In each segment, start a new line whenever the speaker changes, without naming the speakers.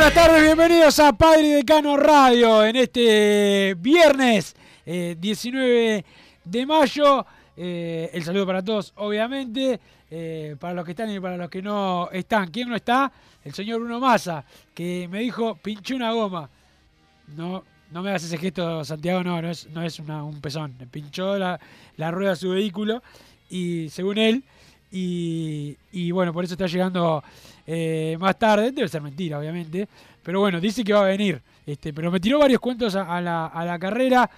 Buenas tardes, bienvenidos a Padre Decano Radio en este viernes eh, 19 de mayo. Eh, el saludo para todos, obviamente, eh, para los que están y para los que no están. ¿Quién no está? El señor Bruno Massa, que me dijo, pinché una goma. No, no me hagas ese gesto, Santiago, no, no es, un pezón. Pinchó la, rueda de su vehículo y según él, y bueno, por eso está llegando eh, más tarde. Debe ser mentira, obviamente. Pero bueno, dice que va a venir. Este, pero me tiró varios cuentos a, la, a la carrera.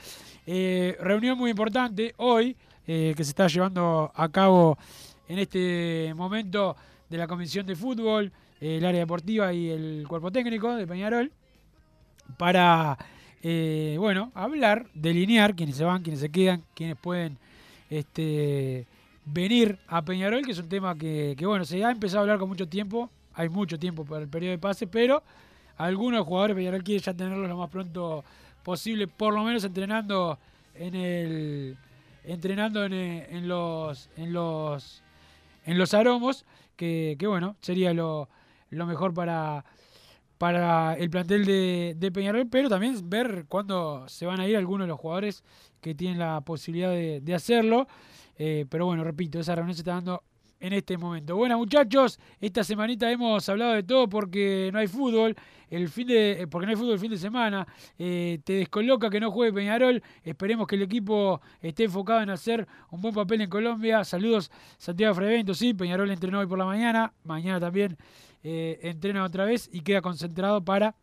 Eh, reunión muy importante hoy, eh, que se está llevando a cabo en este momento de la Comisión de Fútbol, eh, el área deportiva y el cuerpo técnico de Peñarol, para, bueno, hablar, delinear quiénes se van, quiénes se quedan, quiénes pueden este, venir a Peñarol, que es un tema que, que, bueno, se ha empezado a hablar con mucho tiempo, hay mucho tiempo para el periodo de pase, pero algunos jugadores Peñarol quieren ya tenerlos lo más pronto posible, por lo menos entrenando en el entrenando en, eh, los en los en los aromos, que, que bueno, sería lo, lo mejor para para el plantel de, de Peñarol, pero también ver cuándo se van a ir algunos de los jugadores que tienen la posibilidad de, de hacerlo. Eh, pero bueno, repito, esa reunión se está dando en este momento. Bueno, muchachos, esta semanita hemos hablado de todo porque no hay fútbol, el fin de, eh, porque no hay fútbol el fin de semana. Eh, te descoloca que no juegue Peñarol. Esperemos que el equipo esté enfocado en hacer un buen papel en Colombia. Saludos, Santiago Frevento. Sí, Peñarol entrenó hoy por la mañana. Mañana también eh, entrena otra vez y queda concentrado para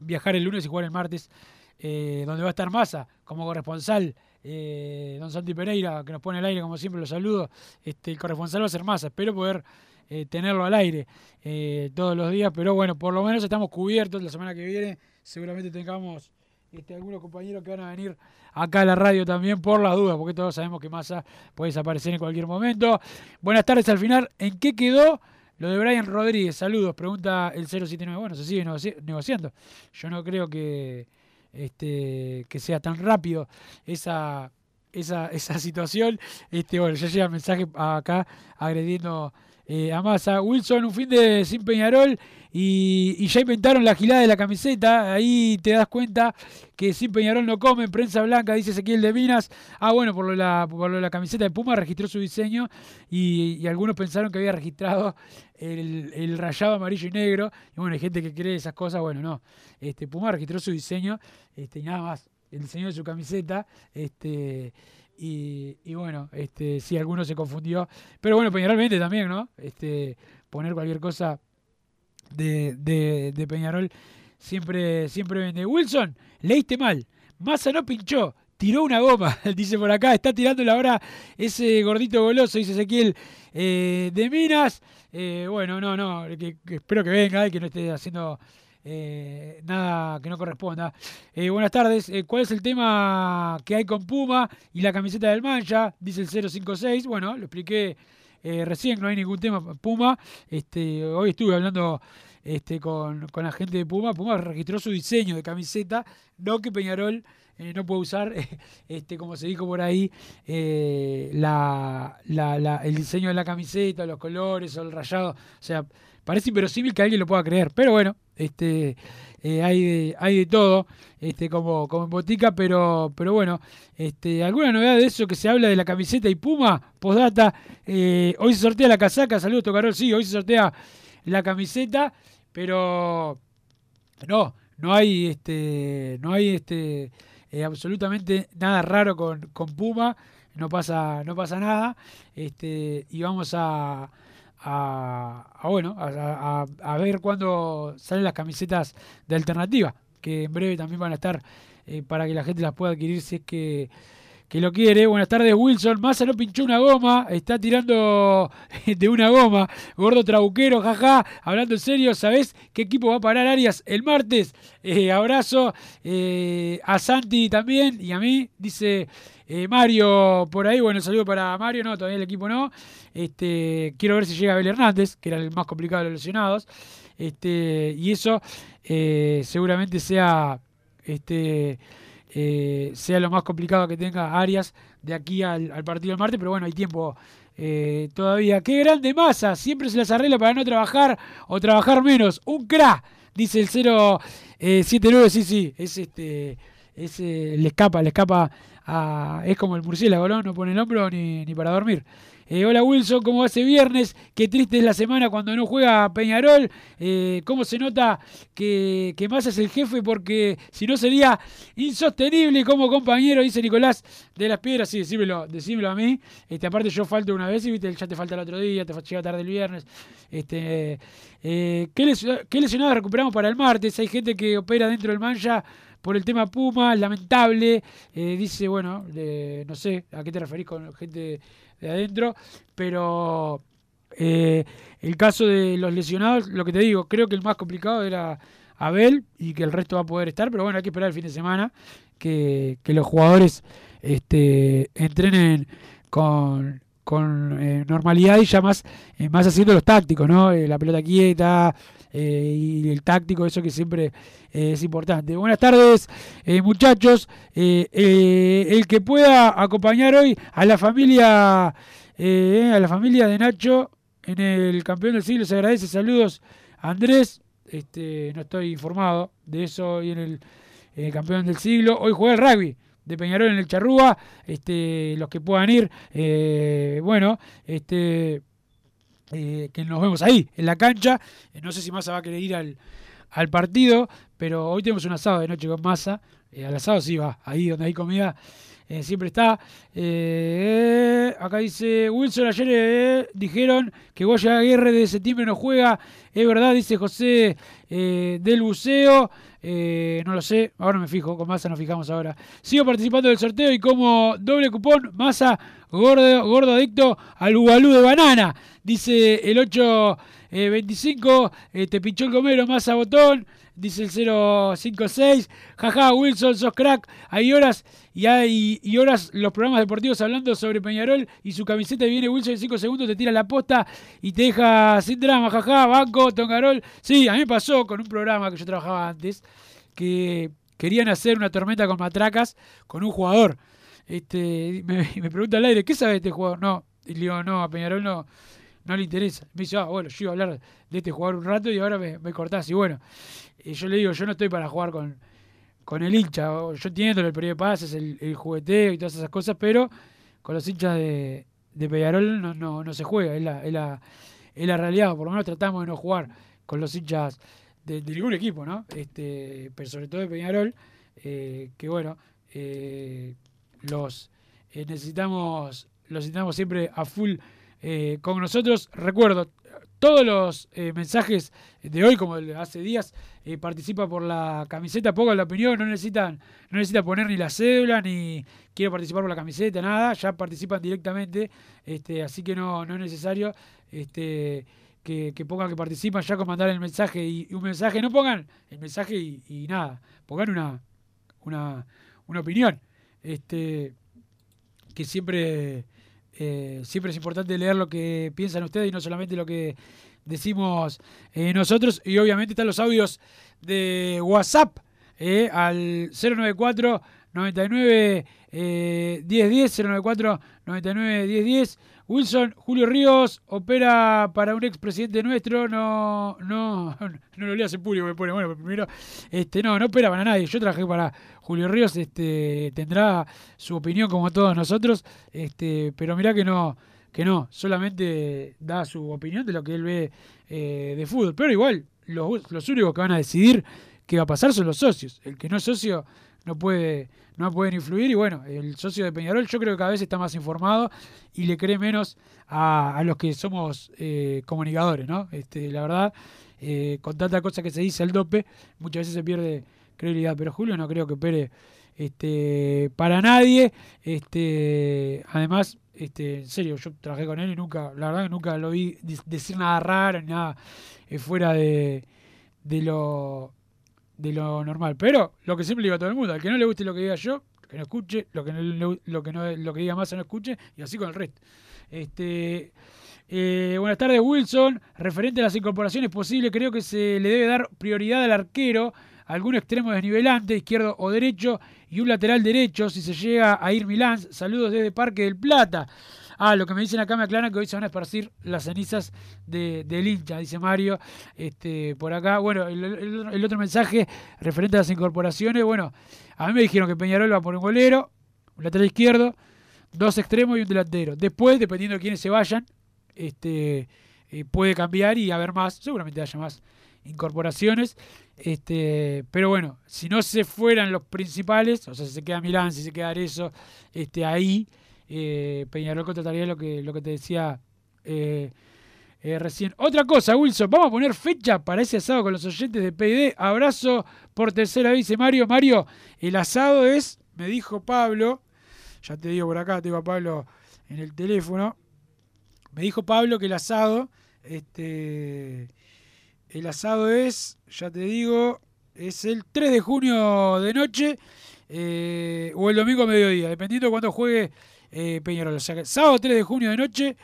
viajar el lunes y jugar el martes, donde va a estar Massa como corresponsal. Eh, don Santi Pereira, que nos pone al aire, como siempre, lo saludo. Este, el corresponsal va a ser Massa. Espero poder eh, tenerlo al aire eh, todos los días, pero bueno, por lo menos estamos cubiertos. La semana que viene seguramente tengamos este, algunos compañeros que van a venir acá a la radio también por las dudas, porque todos sabemos que Massa puede desaparecer en cualquier momento. Buenas tardes al final. ¿En qué quedó lo de Brian Rodríguez? Saludos, pregunta el 079. Bueno, se sigue negoci- negociando. Yo no creo que, este, que sea tan rápido esa, esa, esa situación. Este, bueno, ya llega mensaje acá agrediendo eh, a Massa. Wilson, un fin de sin Peñarol y, y ya inventaron la gilada de la camiseta. Ahí te das cuenta que sin Peñarol no comen. Prensa blanca, dice Ezequiel de Minas. Ah, bueno, por lo de la, por lo de la camiseta de Puma registró su diseño y, y algunos pensaron que había registrado el, el rayado amarillo y negro. Y bueno, hay gente que cree esas cosas. Bueno, no. Este, Puma registró su diseño este, y nada más. El diseño de su camiseta. Este, y, bueno, este, sí, alguno se confundió. Pero bueno, Peñarol vende también, ¿no? Este, poner cualquier cosa de, de, de Peñarol siempre, siempre vende. Wilson, leíste mal. Massa no pinchó. tiró una goma, dice por acá, está tirando la hora ese gordito goloso, dice Ezequiel eh, de Minas. Eh, bueno, no, no, espero que venga y que no esté haciendo eh, nada que no corresponda. Eh, buenas tardes, eh, ¿cuál es el tema que hay con Puma y la camiseta del Mancha? Dice el 056, bueno, lo expliqué recién, no hay ningún tema Puma. Este, hoy estuve hablando este, con, con la gente de Puma, Puma registró su diseño de camiseta, no que Peñarol no puede usar, este, como se dijo por ahí, la, la- la- el diseño de la camiseta, los colores o el rayado. O sea, parece inverosímil que alguien lo pueda creer, pero bueno, este, eh, hay, de, hay de todo, este, como, como en botica, pero, pero bueno, este, ¿alguna novedad de eso que se habla de la camiseta y Puma? Postdata, eh, hoy se sortea la casaca, saludos Tocarol, sí, hoy se sortea la camiseta, pero no, no hay este, no hay este eh, absolutamente nada raro con, con Puma, no pasa, no pasa nada, este, y vamos a, a, bueno, a, ver cuándo salen las camisetas de alternativa, que en breve también van a estar eh, para que la gente las pueda adquirir si es que, que lo quiere. Buenas tardes, Wilson. Massa no pinchó una goma, está tirando de una goma. Gordo trabuquero, jaja. Hablando en serio, ¿sabés qué equipo va a parar Arias el martes? Eh, abrazo eh, a Santi también y a mí, dice eh, Mario por ahí. Bueno, saludo para Mario, no, todavía el equipo no. Este, quiero ver si llega Abel Hernández, que era el más complicado de los lesionados. Este, y eso eh, seguramente sea este, eh, sea lo más complicado que tenga Arias de aquí al, partido del martes, pero bueno, hay tiempo todavía. Qué grande masa, siempre se las arregla para no trabajar o trabajar menos. Un cra, dice el 079, sí, sí, es este, es, le escapa, le escapa a, es como el murciélago, ¿no? No pone el hombro ni, ni para dormir. Eh, hola Wilson, ¿cómo va ese viernes? Qué triste es la semana cuando no juega Peñarol. Eh, ¿Cómo se nota que, que Massa es el jefe? Porque si no sería insostenible como compañero, dice Nicolás de las Piedras. Sí, decímelo, decímelo a mí. Este, aparte yo falto una vez y viste, ya te falta el otro día, te llega tarde el viernes. Este, eh, ¿qué, lesio- ¿Qué recuperamos para el martes? Hay gente que opera dentro del mancha por el tema Puma, lamentable. Eh, dice, bueno, de- no sé a qué te referís con gente de adentro, pero eh, el caso de los lesionados, lo que te digo, creo que el más complicado era Abel y que el resto va a poder estar, pero bueno, hay que esperar el fin de semana que, que los jugadores este, entrenen con, con eh, normalidad y ya más, eh, más haciendo los tácticos, ¿no? Eh, la pelota quieta eh, y el táctico, eso que siempre eh, es importante. Buenas tardes, eh, muchachos. El que pueda acompañar hoy a la familia, a la familia de Nacho en el campeón del siglo se agradece. Saludos, Andrés. Este, no estoy informado de eso hoy en el campeón del siglo. Hoy juega el rugby de Peñarol en el Charrúa. Este, los que puedan ir, bueno, este, eh, que nos vemos ahí, en la cancha. Eh, no sé si Massa va a querer ir al, al partido, pero hoy tenemos un asado de noche con Massa. Eh, al asado sí va, ahí donde hay comida. siempre está. Acá dice Wilson, ayer dijeron que Goya Aguirre de septiembre no juega. Es verdad, dice José del Buceo. Eh, no lo sé, ahora me fijo, con Massa nos fijamos ahora. Sigo participando del sorteo y como doble cupón, Massa gordo, gordo adicto al Ubalú de banana. Dice el 825, eh, te pinchó el gomero, Massa botón. Dice el 056, jaja, Wilson, sos crack. Hay horas y hay y horas los programas deportivos hablando sobre Peñarol y su camiseta viene Wilson en 5 segundos, te tira la posta y te deja sin drama, jaja, banco, Tongarol. Sí, a mí me pasó con un programa que yo trabajaba antes, que querían hacer una tormenta con matracas con un jugador. Este, me, me pregunta al aire, ¿qué sabe este jugador? No, y le digo, no, a Peñarol no, no le interesa. Me dice, ah, bueno, yo iba a hablar de este jugador un rato y ahora me, me cortás. Y bueno, y yo le digo, yo no estoy para jugar con, con el hincha. Yo entiendo el periodo de pases, el, el jugueteo y todas esas cosas, pero con los hinchas de, de Peñarol no, no, no se juega. Es la, es, la, es la realidad. Por lo menos tratamos de no jugar con los hinchas de, ningún equipo, ¿no? Este, pero sobre todo de Peñarol, eh, que bueno, eh, los eh, necesitamos, los necesitamos siempre a full eh, con nosotros. Recuerdo, todos los eh, mensajes de hoy, como de hace días, eh, participa por la camiseta, pongan la opinión, no necesitan, no necesita poner ni la cédula, ni quiero participar por la camiseta, nada, ya participan directamente, este, así que no, no es necesario este, que, que pongan que participan ya con mandar el mensaje y, y un mensaje, no pongan el mensaje y, y nada, pongan una, una, una opinión. Este, que siempre, eh, siempre es importante leer lo que piensan ustedes y no solamente lo que decimos eh, nosotros. Y obviamente están los audios de WhatsApp eh, al 094 99 eh, 1010 094 99 1010 Wilson, Julio Ríos opera para un expresidente nuestro, no, no, no lo leas en público, me pone, bueno, primero, este, no, no opera para nadie. Yo trabajé para Julio Ríos, este, tendrá su opinión como todos nosotros, este, pero mirá que no, que no, solamente da su opinión de lo que él ve eh, de fútbol. Pero igual, los, los únicos que van a decidir qué va a pasar son los socios. El que no es socio no puede no pueden influir. Y bueno, el socio de Peñarol yo creo que cada vez está más informado y le cree menos a, a los que somos eh, comunicadores, ¿no? Este, la verdad, eh, con tanta cosa que se dice el dope, muchas veces se pierde credibilidad, pero Julio no creo que opere este, para nadie, este, además, este, en serio, yo trabajé con él y nunca, la verdad que nunca lo vi decir nada raro, ni nada eh, fuera de, de lo de lo normal. Pero lo que siempre digo a todo el mundo, al que no le guste lo que diga yo, que no escuche, lo que no, lo que no lo que diga Massa no escuche, y así con el resto. Este eh, buenas tardes, Wilson. Referente a las incorporaciones posibles, creo que se le debe dar prioridad al arquero, algún extremo desnivelante, izquierdo o derecho, y un lateral derecho, si se llega a ir Milán. Saludos desde Parque del Plata. Ah, lo que me dicen acá me aclaran que hoy se van a esparcir las cenizas de, del hincha, dice Mario, este, por acá. Bueno, el, otro mensaje referente a las incorporaciones, bueno, a mí me dijeron que Peñarol va por un golero, un lateral izquierdo, dos extremos y un delantero. Después, dependiendo de quiénes se vayan, este, eh, puede cambiar y haber más, seguramente haya más incorporaciones. Este, pero bueno, si no se fueran los principales, o sea, si se queda Milán, si se queda Arezzo, este, ahí eh, Peñarol contrataría lo que, lo que te decía eh, eh, recién. Otra cosa, Wilson, vamos a poner fecha para ese asado con los oyentes de PID. Abrazo por tercera vez, Mario. Mario, el asado es, me dijo Pablo, ya te digo por acá, tengo a Pablo en el teléfono. Me dijo Pablo que el asado, este, el asado es, ya te digo, es el 3 de junio de noche eh, o el domingo a mediodía, dependiendo de cuándo juegue eh, Peñarol. Sábado 3 de junio de noche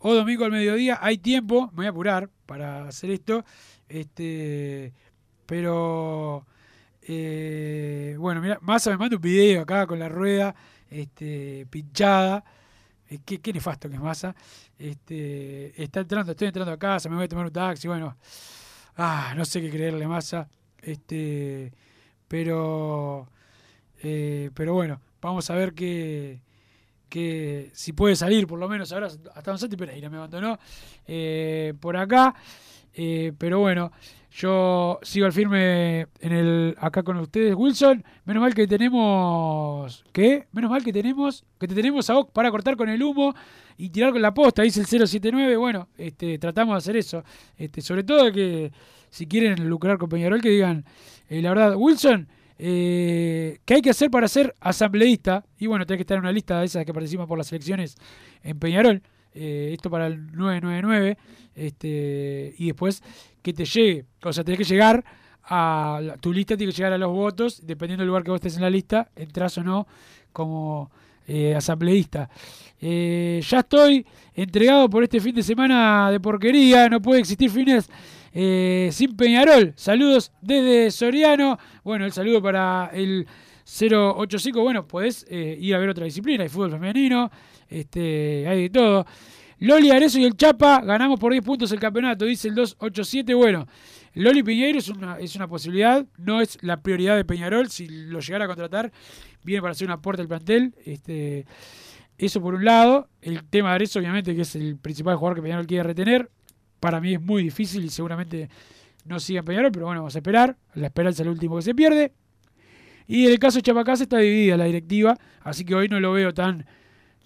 o domingo al mediodía. Hay tiempo, me voy a apurar para hacer esto. Este, pero eh, bueno, mira, Massa me manda un video acá con la rueda este, pinchada. Eh, qué, qué nefasto que es Massa. Este, está entrando, estoy entrando a casa, me voy a tomar un taxi, bueno. Ah, no sé qué creerle Massa. Este, pero eh, pero bueno, vamos a ver que, que si puede salir por lo menos ahora hasta Santi Pereira me abandonó eh, por acá. Eh, pero bueno, yo sigo al firme en el acá con ustedes, Wilson. Menos mal que tenemos. ¿Qué? Menos mal que tenemos. Que te tenemos a vos para cortar con el humo y tirar con la posta, dice el 079. Bueno, este, tratamos de hacer eso. Este, sobre todo que si quieren lucrar con Peñarol, que digan, eh, la verdad, Wilson, eh, ¿qué hay que hacer para ser asambleísta? Y bueno, tenés que estar en una lista de esas que participan por las elecciones en Peñarol. Eh, esto para el 999. Este, y después que te llegue. O sea, tenés que llegar a. tu lista tiene que llegar a los votos. Dependiendo del lugar que vos estés en la lista, entras o no como eh, asambleísta. Eh, ya estoy entregado por este fin de semana de porquería. No puede existir fines eh, sin Peñarol. Saludos desde Soriano. Bueno, el saludo para el 085. Bueno, podés eh, ir a ver otra disciplina. Hay fútbol femenino, este, hay de todo. Loli Arezo y el Chapa ganamos por 10 puntos el campeonato, dice el 287. Bueno, Loli Piñeiro es una, es una posibilidad, no es la prioridad de Peñarol. Si lo llegara a contratar, viene para hacer un aporte al plantel. Este, eso por un lado. El tema de Arezo, obviamente, que es el principal jugador que Peñarol quiere retener. Para mí es muy difícil y seguramente no siga en Peñarol, pero bueno, vamos a esperar. La esperanza es lo último que se pierde. Y en el caso de Chapacás está dividida la directiva, así que hoy no lo veo tan,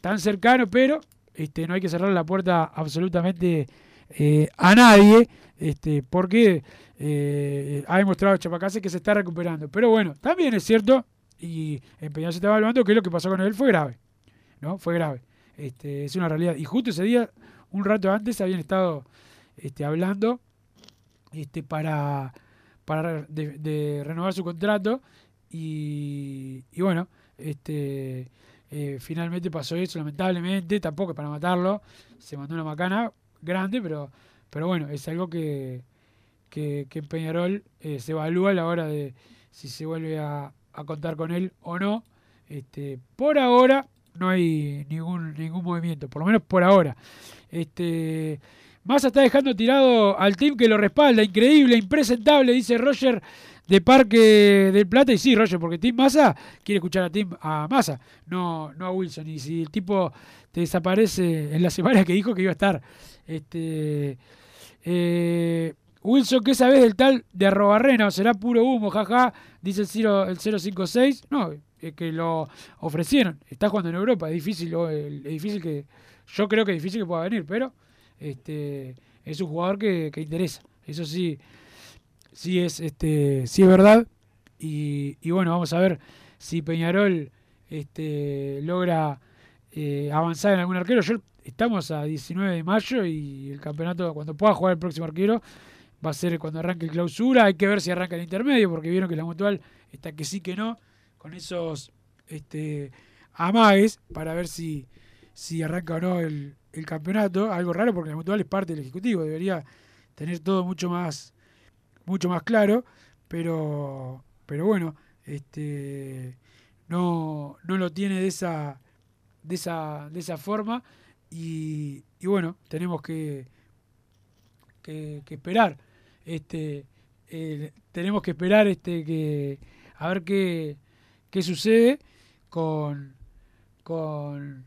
tan cercano, pero este, no hay que cerrar la puerta absolutamente eh, a nadie, este, porque eh, ha demostrado Chapacase que se está recuperando. Pero bueno, también es cierto, y en Peñarol se está evaluando que lo que pasó con él fue grave, ¿no? Fue grave. Este, es una realidad. Y justo ese día, un rato antes, habían estado este, hablando este, para, para de, renovar su contrato y, y bueno, este, eh, finalmente pasó eso, lamentablemente, tampoco es para matarlo, se mandó una macana grande, pero, pero bueno, es algo que, que, que en Peñarol eh, se evalúa a la hora de si se vuelve a, a contar con él o no. Este, por ahora no hay ningún, ningún movimiento, por lo menos por ahora. Este, Massa está dejando tirado al team que lo respalda, increíble, impresentable, dice Roger de Parque del Plata. Y sí, Roger, porque Tim Massa quiere escuchar a Tim a Massa, no, no a Wilson. Y si el tipo te desaparece en la semana que dijo que iba a estar. Este, eh, Wilson, ¿qué sabes del tal de Arrobarrena? ¿O será puro humo? Jaja, dice el, Ciro, el 056. No, es que lo ofrecieron. Está jugando en Europa. Es difícil, o- es difícil que. Yo creo que es difícil que pueda venir, pero este es un jugador que, que interesa. Eso sí, sí es, este, sí es verdad. Y, y bueno, vamos a ver si Peñarol este, logra eh, avanzar en algún arquero. Estamos a 19 de mayo y el campeonato, cuando pueda jugar el próximo arquero, va a ser cuando arranque el clausura. Hay que ver si arranca el intermedio, porque vieron que la mutual está que sí que no, con esos este, amagues, para ver si, si arranca o no el, el campeonato. Algo raro porque la mutual es parte del ejecutivo, debería tener todo mucho más, mucho más claro, pero, pero bueno, este, no, no lo tiene de esa, de esa, de esa forma y, y bueno, tenemos que, que, esperar, este, tenemos que esperar este que a ver qué, qué sucede con, con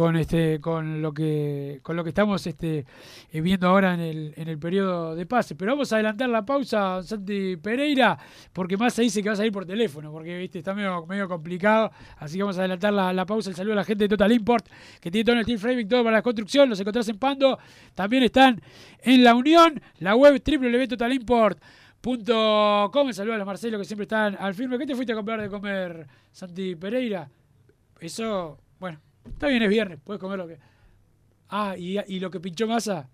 con este con lo que con lo que estamos este eh, viendo ahora en el, en el periodo de pase. Pero vamos a adelantar la pausa Santi Pereira porque más se dice que va a salir por teléfono porque viste está medio, medio complicado. Así que vamos a adelantar la, la pausa. El saludo a la gente de Total Import que tiene todo el steel framing todo para la construcción. Los encontrás en Pando. También están en la Unión la web www.totalimport.com saludo a los Marcelo que siempre están al firme. ¿qué te fuiste a comprar de comer Santi Pereira? eso bueno Está bien, es viernes, puedes comer lo que. Ah, y, y lo que pinchó masa.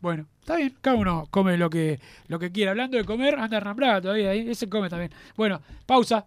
Bueno, está bien, cada uno come lo que, lo que quiera. Hablando de comer, anda Hernán Braga todavía ahí, ese come también. Bueno, pausa.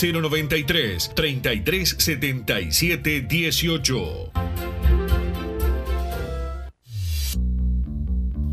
093 3377 18.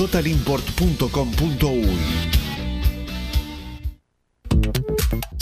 www.totalimport.com.uy.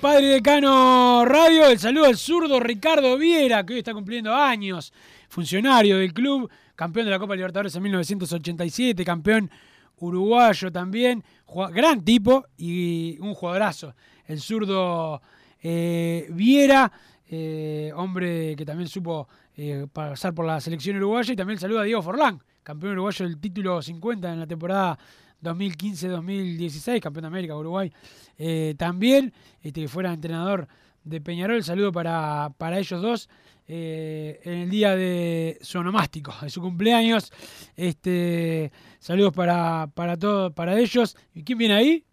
Padre Decano Radio. El saludo al zurdo Ricardo Viera, que hoy está cumpliendo años. Funcionario del club, campeón de la Copa Libertadores en 1987, campeón uruguayo también. Gran tipo y un jugadorazo. El zurdo eh, Viera, eh, hombre que también supo eh, pasar por la selección uruguaya. Y también el saludo a Diego Forlán, campeón uruguayo del título 50 en la temporada 2015-2016, campeón de América, Uruguay. Eh, también, este, que fuera entrenador de Peñarol, saludo para, para ellos dos. eh, en el día de su onomástico, de su cumpleaños. Este, saludos para, para todos, para ellos. ¿Y quién viene ahí?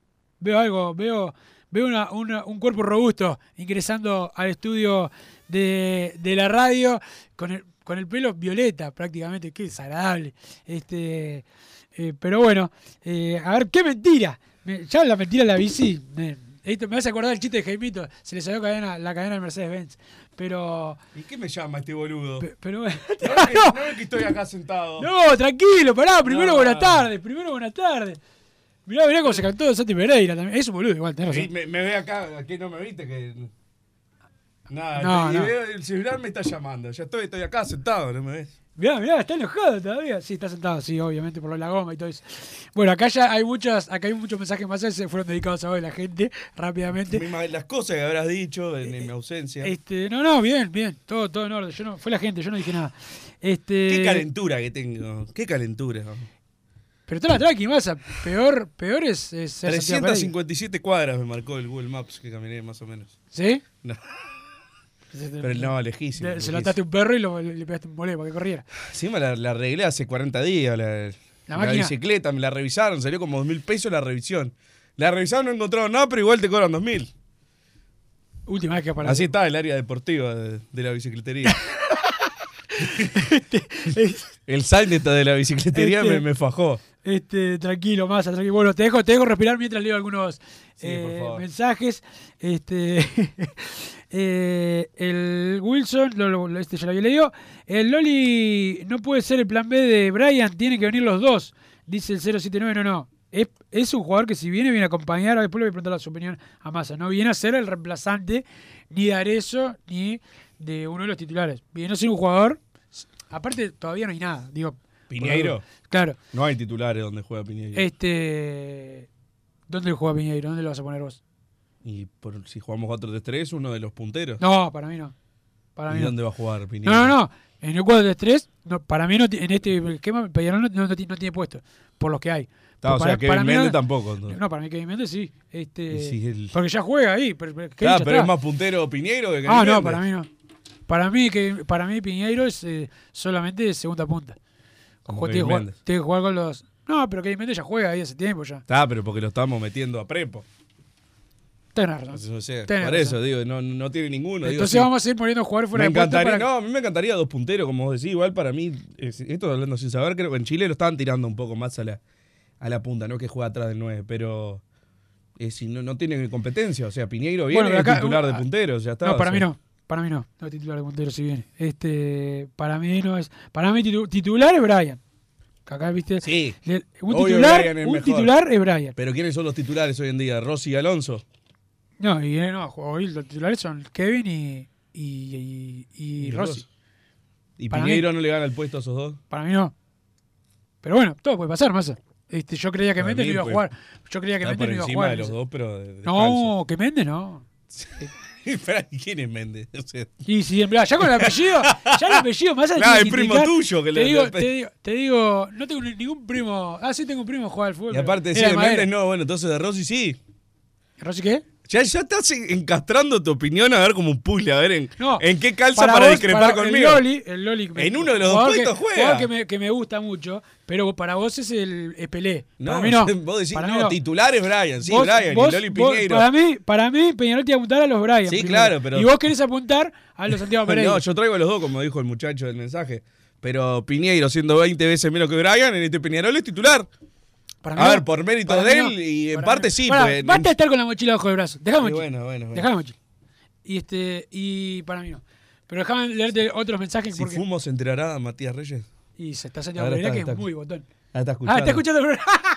Veo algo, veo, veo una- un cuerpo robusto ingresando al estudio de, de la radio con el, con el pelo violeta prácticamente, qué desagradable. Este, eh, pero bueno, a ver, qué mentira. Me- ya la mentira de la bici, me, me hace acordar el chiste de Jaimito, se le salió cadena, la cadena del Mercedes-Benz. Pero,
¿Y qué me llama este boludo?
pero.
¿No que, no ves que estoy acá sentado?
No, tranquilo, pará, primero
No.
buenas tardes, primero buenas tardes. Mirá, mirá cómo se cantó Santi Pereira también. Es un boludo igual, tenés razón.
me, me ve acá, ¿qué no me viste? Que... Nada,
No,
te- y
no.
veo el celular me está llamando. Ya estoy, estoy acá sentado, ¿no me ves?
Mirá, mirá, está enojado todavía. Sí, está sentado, sí, obviamente, por lo de la goma y todo eso. Bueno, acá ya hay muchos, acá hay muchos mensajes más, se fueron dedicados a hoy la gente, rápidamente.
Las cosas que habrás dicho en, en mi ausencia.
Este, no, no, bien, bien, todo, todo en orden. Yo no, fue la gente, yo no dije nada. Este,
Qué calentura que tengo. Qué calentura.
Pero está la tranqui, masa. Peor, peor es, es ser Santiago Pereira.
357 cuadras me marcó el Google Maps que caminé más o menos.
¿Sí?
No. Pero no, lejísimo.
Le- Se lo ataste a un perro y lo- le pegaste un bolé para que corriera.
Encima la, la arreglé hace 40 días. la-
La
La,
máquina.
bicicleta, me la revisaron, salió como dos mil pesos la revisión. La revisaron, no encontraron nada, pero igual te cobran dos mil.
Última vez que apareció.
Así está el área deportiva de, de la bicicletería. el Saineta de la bicicletería
Este-
me, me fajó.
Este, tranquilo, más tranquilo. Bueno, te dejo, te dejo respirar mientras leo algunos
Sí,
eh, mensajes. Este, eh, el Wilson, lo- lo- lo- este ya lo había leído. El Loli no puede ser el plan B de Brian, tienen que venir los dos. Dice el 079, no, no. Es, es un jugador que si viene, viene a acompañar, después le voy a preguntar su opinión a Massa. No viene a ser el reemplazante ni de Arezo ni de uno de los titulares. Viene a ser un jugador. Aparte, todavía no hay nada. Digo,
¿Piñeiro?
Claro.
No hay titulares donde juega Piñeiro.
Este. ¿Dónde juega Piñeiro? ¿Dónde lo vas a poner vos?
Y por, si jugamos 4-3-3, uno de los punteros.
No, para mí no. Para
¿Y
mí no.
dónde va a jugar Piñeiro?
No, no, no. En el 4-3, no, para mí no, en este esquema Peñarol no, no, no ti- no tiene puesto, por los que hay.
Ah, o
para,
sea, Kevin Méndez
no-
tampoco, entonces.
No, para mí Kevin Méndez sí. Este,
Y si el-
Porque ya juega ahí. Pero, pero Kevin
Ah, pero
está.
es más puntero Piñeiro que Kevin
Ah, no,
Méndez.
para mí no. Para mí, que, para mí Piñeiro es eh, solamente segunda punta.
Como
Tiene que jugar-
Méndez.
tiene que jugar con los... No, pero Kevin Méndez ya juega ahí hace tiempo ya.
Ah, pero porque lo estamos metiendo a prepo.
Tenés razón.
Entonces, o sea,
Tenés
por
razón.
eso, digo, no, no tiene ninguno. digo,
Entonces
sí.
vamos a ir poniendo jugadores fuera
me
de
encantaría,
para-
no, a mí me encantaría dos punteros, como vos decís. Igual para mí, es- esto hablando sin saber, creo que en Chile lo estaban tirando un poco más a la, a la punta, no que juega atrás del 9, pero eh, si no, no tiene competencia. O sea, Piñeiro viene
Bueno,
es
acá-
titular de
uh,
punteros, ya está.
No,
o
para
sea.
mí no. Para mí no. No titular de puntero si viene. Este, para mí no es. Para mí titu- titular es Brian. Acá viste.
Sí.
Le- un titular,
es
un titular es Brian.
Pero ¿quiénes son los titulares hoy en día? Rossi y Alonso.
No, y no, hoy los titulares son Kevin y, y, y, Rossi.
¿Y
Para
Piñeiro
mí-
no le gana el puesto a esos dos?
Para mí no. Pero bueno, todo puede pasar, Massa. Este, yo creía que Méndez no iba a
pues,
jugar. Yo creía que Méndez no iba a jugar.
de los dos, pero de-
no, que Méndez no.
Espera, ¿quién es Méndez? O sea,
Y ya con el apellido, ya el apellido más
Claro, el primo tuyo que
te,
le-
digo, te, digo, te digo, no tengo ni- ningún primo. Ah, sí tengo un primo que juega al fútbol.
y aparte sí, de. Méndez no, bueno, entonces de Rossi sí.
¿Rossi qué?
Ya, ya estás encastrando tu opinión a ver como un puzzle, a ver en,
No,
en qué calza para,
vos,
discrepar
para
conmigo.
El Loli, el Loli
En uno de los dos puestos
que,
juega.
que me, que me gusta mucho, pero para vos es el Pelé.
no,
para mí no.
vos decís,
Para
no, titular es Brian, sí,
Vos-
Brian,
vos-
y Loli Piñeiro.
Para mí, para mí, Peñarol tiene que apuntar a los Brian.
Sí,
primero.
claro, pero-
Y vos querés apuntar a los Santiago Pereira.
No, yo traigo a los dos, como dijo el muchacho del mensaje. Pero Piñeiro, siendo 20 veces menos que Brian, en este Peñarol es titular.
Para
a ver, por mérito
Para
de él, y en
Para
parte sí.
Pará,
pues,
basta de estar con la mochila bajo el brazo. Dejá la mochila.
bueno, bueno, bueno.
Dejá la mochila. Y, este, y para mí no. Pero déjame leerte otros mensajes
Si
porque.
fumo, se enterará Matías Reyes.
Y se está
Ahora
Pereira,
está,
que es muy botón.
Ah, está
Ah,
escuchando.
está escuchando.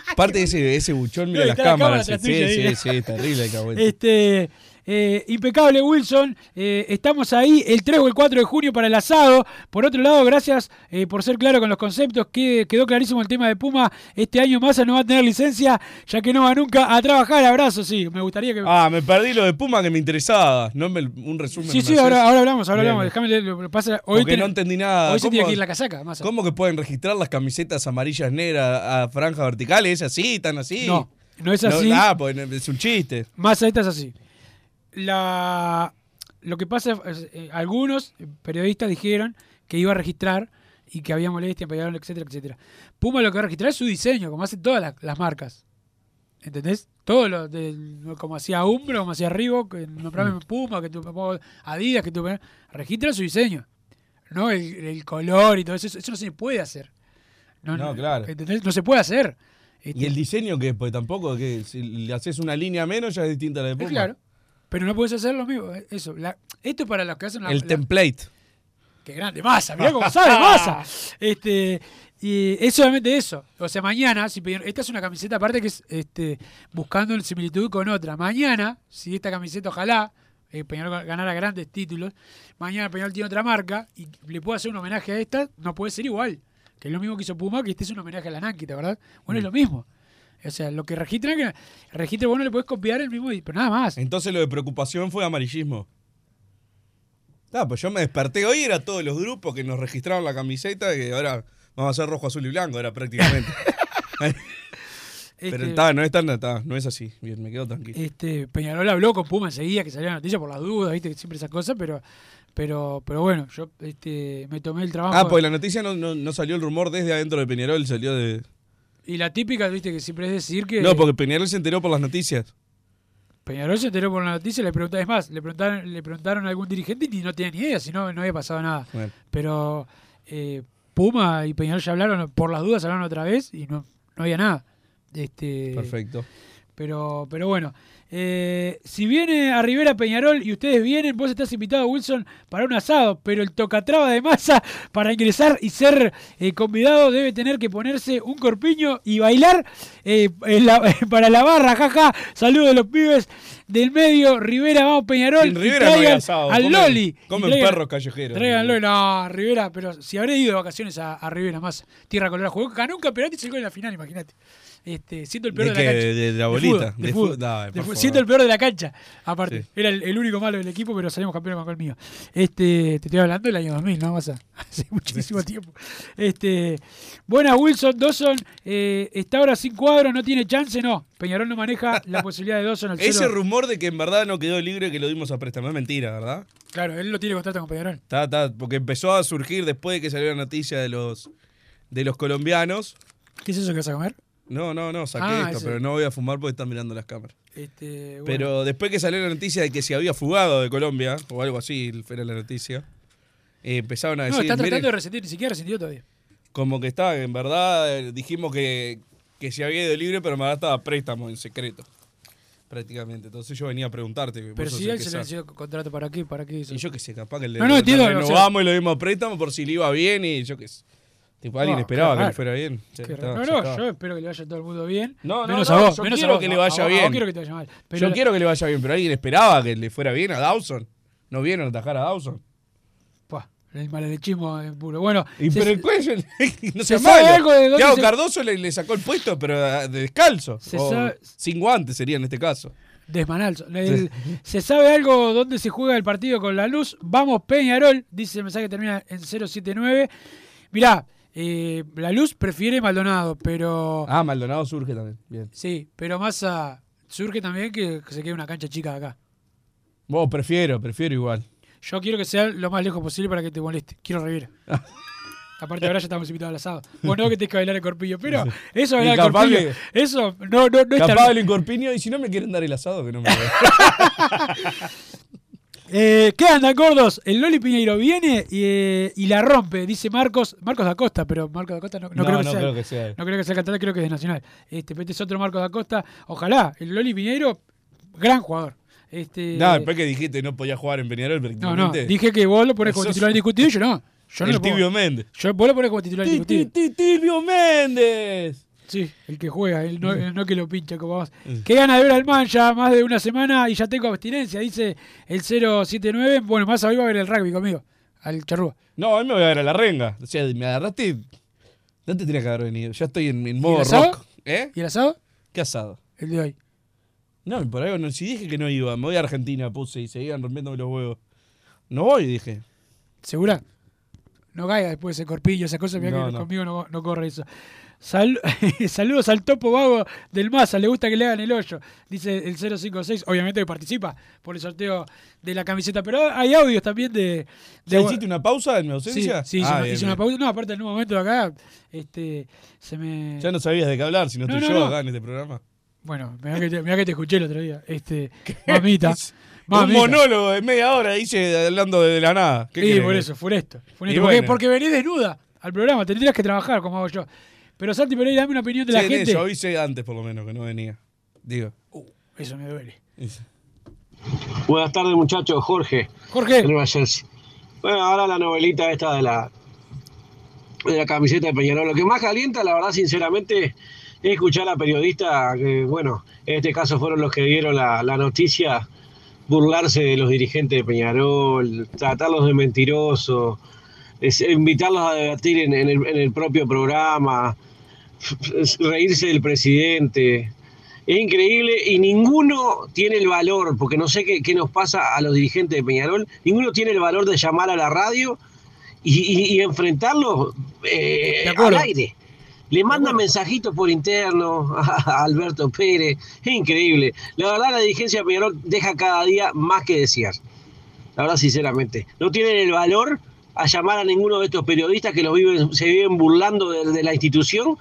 Aparte ese, ese buchón, mira
No,
las
la
cámaras. sí, sí, sí, terrible el.
Este, eh, impecable Wilson, eh, estamos ahí el 3 o el 4 de junio para el asado. Por otro lado, gracias eh, por ser claro con los conceptos, que quedó clarísimo el tema de Puma. Este año Massa no va a tener licencia, ya que no va nunca a trabajar. Abrazo, sí, me gustaría que...
Ah, me perdí lo de Puma que me interesaba. No me, un resumen.
sí,
¿me
sí, ahora, ahora hablamos, ahora
Bien.
hablamos. Déjame leer lo que pasa. Hoy ten-
no entendí nada.
Hoy se
¿Cómo-
tiene que ir la casaca, Massa.
¿Cómo que pueden registrar las camisetas amarillas negras a franja verticales? ¿Es así? ¿Tan así?
No, no es así.
ah, pues es un chiste.
Massa, esta es así. La, lo que pasa es, eh, algunos periodistas dijeron que iba a registrar y que había molestia, etcétera, etcétera. Puma lo que va a registrar es su diseño, como hacen todas las, las marcas. ¿Entendés? Todo lo del- como hacía Umbro, como hacía Reebok, que nombrame
Mm.
Puma, que tú Adidas, que tú registra su diseño. No el, el color y todo eso, eso, no se puede hacer.
No, claro.
¿entendés? No se puede hacer. Este,
¿Y el diseño que Pues tampoco, que si le haces una línea menos ya es distinta a la de Puma.
claro. Pero no puedes hacer lo mismo. eh, Eso. la- esto es para los que hacen la,
El
la-
template.
Qué grande, masa, mirá cómo sabe, masa. Este, y es solamente eso. O sea, mañana, si Peñarol- esta es una camiseta aparte que es este, buscando en similitud con otra. Mañana, si esta camiseta, ojalá, eh, Peñarol ganara grandes títulos, mañana Peñarol tiene otra marca y le puede hacer un homenaje a esta, no puede ser igual. Que es lo mismo que hizo Puma, que este es un homenaje a la Nanquita, ¿verdad? Bueno, es lo mismo. O sea, lo que registra que registra, vos no le podés copiar el mismo, pero nada más.
Entonces lo de preocupación fue amarillismo. Ah, pues yo me desperté hoy, era todos los grupos que nos registraron la camiseta y ahora vamos a hacer rojo, azul y blanco, era prácticamente. Pero
Este-
está, no es tan, está, no es así. Bien, me quedo tranquilo.
Este, Peñarol habló con Puma enseguida que salió la noticia por las dudas, viste, siempre esas cosas, pero, pero, pero bueno, yo este, me tomé el trabajo.
Ah, pues la noticia no, no, no salió el rumor desde adentro de Peñarol, salió de,
Y la típica, viste, que siempre es decir que
No, porque Peñarol se enteró por las noticias.
Peñarol se enteró por la noticia, le preguntaron, es más, le preguntaron, le preguntaron a algún dirigente y no tenía ni idea, si no, no había pasado nada.
Bueno.
Pero eh, Puma y Peñarol ya hablaron, por las dudas hablaron otra vez y no, no había nada. Este,
Perfecto.
Pero, pero bueno, eh, si viene a Rivera Peñarol y ustedes vienen, vos estás invitado, Wilson, para un asado, pero el tocatraba de masa para ingresar y ser eh, convidado debe tener que ponerse un corpiño y bailar eh, la- para la barra, jaja. Saludos de los pibes del medio, Rivera, vamos Peñarol.
Rivera no hay asado.
Al
comen-
Loli.
Comen
traigan-
perros callejeros.
Traigan Loli, no, Rivera, pero si habré ido de vacaciones a, a Rivera más, Tierra Colorada, jugó, ganó un campeonato y se en la final, imagínate. Este, siendo el peor
¿De
de, la cancha.
¿De la bolita?
De fútbol.
fútbol.
Siendo el peor de la cancha, aparte.
Sí.
Era el, el único malo del equipo, pero salimos campeones con el mío. Este, te estoy hablando del año 2000, ¿no? Pasa. Hace muchísimo tiempo. Este, buena Wilson, Dawson eh, está ahora sin cuadro, no tiene chance, no. Peñarol no maneja la posibilidad de Dawson al
Ese rumor de que en verdad no quedó libre que lo dimos a préstamo es mentira, ¿verdad?
Claro, él lo tiene contrato con Peñarol.
Está, está, porque empezó a surgir después de que salió la noticia de los de los colombianos.
¿Qué es eso que vas a comer?
No, no, no, saqué
Ah,
esto,
ese.
pero no voy a fumar porque están mirando las cámaras.
Este, bueno.
Pero después que salió la noticia de que se había fugado de Colombia, o algo así, era la noticia, eh, empezaron a
no,
decir,
está tratando
"Miren,
de resentir, ni siquiera resentido todavía.
como que estaba, en verdad, eh, dijimos que, que se había ido libre, pero en verdad estaba préstamo en secreto. Prácticamente. Entonces yo venía a preguntarte.
Pero si él se le venció contrato, ¿para qué? ¿Para qué?
Y yo qué sé, capaz que el de
No, no, entiendo, o sea-
renovamos y lo dimos a préstamo por si le iba bien y yo qué sé. Tipo, alguien
No,
esperaba que le fuera bien. Está,
no, no, yo espero que le vaya a todo el mundo bien.
No, no,
menos
no,
a vos,
yo
menos
quiero
a vos.
que le vaya bien.
vos quiero que te vaya mal. Pero
yo
la-
quiero que le vaya bien, pero alguien esperaba que le fuera bien a Dawson. ¿No vieron atajar a Dawson?
Pua, el malelechismo es puro. Bueno,
Y
se-
pero el cuello, no
se sabe
malo.
algo de dónde
Thiago
se-
Cardoso le, le sacó el puesto, pero ah, de descalzo.
Se
O
sabe-
Sin guantes sería en este caso.
Desmanalzo. El- ¿Se sabe algo dónde se juega el partido con la luz? Vamos, Peñarol, dice el mensaje que termina en 079. Mirá, eh, la luz prefiere Maldonado, pero.
Ah, Maldonado surge también. Bien.
Sí, pero Massa surge también que, que se quede una cancha chica acá.
Vos prefiero, prefiero igual.
Yo quiero que sea lo más lejos posible para que te moleste. Quiero Rivera. Aparte ahora ya estamos invitados al asado. Bueno, no que tenés que bailar el corpillo, pero eso bailar el
que-
eso no, no, no es
Capaz
tan-
el incorpiño, y si no me quieren dar el asado, que no me
Eh, ¿Qué andan, gordos? El Loli Piñeiro viene y, eh, y la rompe, dice Marcos. Marcos da Costa, pero Marcos da Costa no, no
No,
creo, que
no
sea,
creo que sea.
No creo que sea cantante, creo que es de Nacional. Este, este es otro Marcos da Costa. Ojalá, el Loli Piñeiro, gran jugador. Este,
No, después que dijiste no podía jugar en Peñarol,
no, no, dije que vos lo pones como titular indiscutido y yo no. Yo no
el
lo.
Tibio Méndez.
Yo, vos lo pones como titular indiscutido.
Tibio Méndez.
Sí, el que juega, el no, el no que lo pincha como vamos. Qué gana de ver al man ya más de una semana y ya tengo abstinencia, dice el 079. Bueno, más hoy va a ver el rugby conmigo, al charrúa.
No, hoy me voy a ver a la renga. O sea, me agarraste. No te tenías que haber venido. Ya estoy en, en
¿Y
modo
asado?
rock. ¿Eh?
¿Y el asado?
¿Qué asado?
El de hoy.
No, por ahí no. Si dije que no iba, me voy a Argentina, puse y seguían rompiéndome los huevos. No voy, dije.
¿Segura? No caiga después ese corpillo, esas cosas, mirá
No,
que
no.
conmigo no, no corre eso. Sal- saludos al topo vago del Massa, le gusta que le hagan el hoyo, dice el 056, obviamente que participa por el sorteo de la camiseta, pero hay audios también de... de
¿Ya hiciste una pausa en mi ausencia?
sí, hice,
Ah, bien,
hice
bien.
una pausa. No, aparte en un momento acá, este, se me...
Ya no sabías de qué hablar, si no estoy
no,
yo
no.
acá en este programa.
Bueno, mirá que, te, mirá que te escuché el otro día. Este, mamita.
Un
mamita.
monólogo de media hora hice hablando de la nada. ¿Qué
Sí, por eso, funesto. funesto. Porque,
bueno.
porque venís desnuda al programa, tendrías que trabajar como hago yo. Pero Santi Pereira, dame una opinión de la
Sí,
gente.
Yo avisé antes, por lo menos, que no venía. Digo.
Eso me duele.
Buenas tardes, muchachos. Jorge.
Jorge.
de Nueva Jersey. Bueno, ahora la novelita esta de la, de la camiseta de Peñarol. Lo que más calienta, la verdad, sinceramente, es escuchar a la periodista, que, bueno, en este caso fueron los que dieron la, la noticia, burlarse de los dirigentes de Peñarol, tratarlos de mentirosos, es- invitarlos a debatir en, en el, en el propio programa, reírse del presidente. Es increíble y ninguno tiene el valor, porque no sé qué, qué nos pasa a los dirigentes de Peñarol, ninguno tiene el valor de llamar a la radio y, y- y enfrentarlos eh, al aire. Le mandan mensajitos por interno a Alberto Pérez. Es increíble. La verdad, la dirigencia de Peñarol deja cada día más que desear. La verdad, sinceramente. No tienen el valor a llamar a ninguno de estos periodistas que los viven, se viven burlando de, de la institución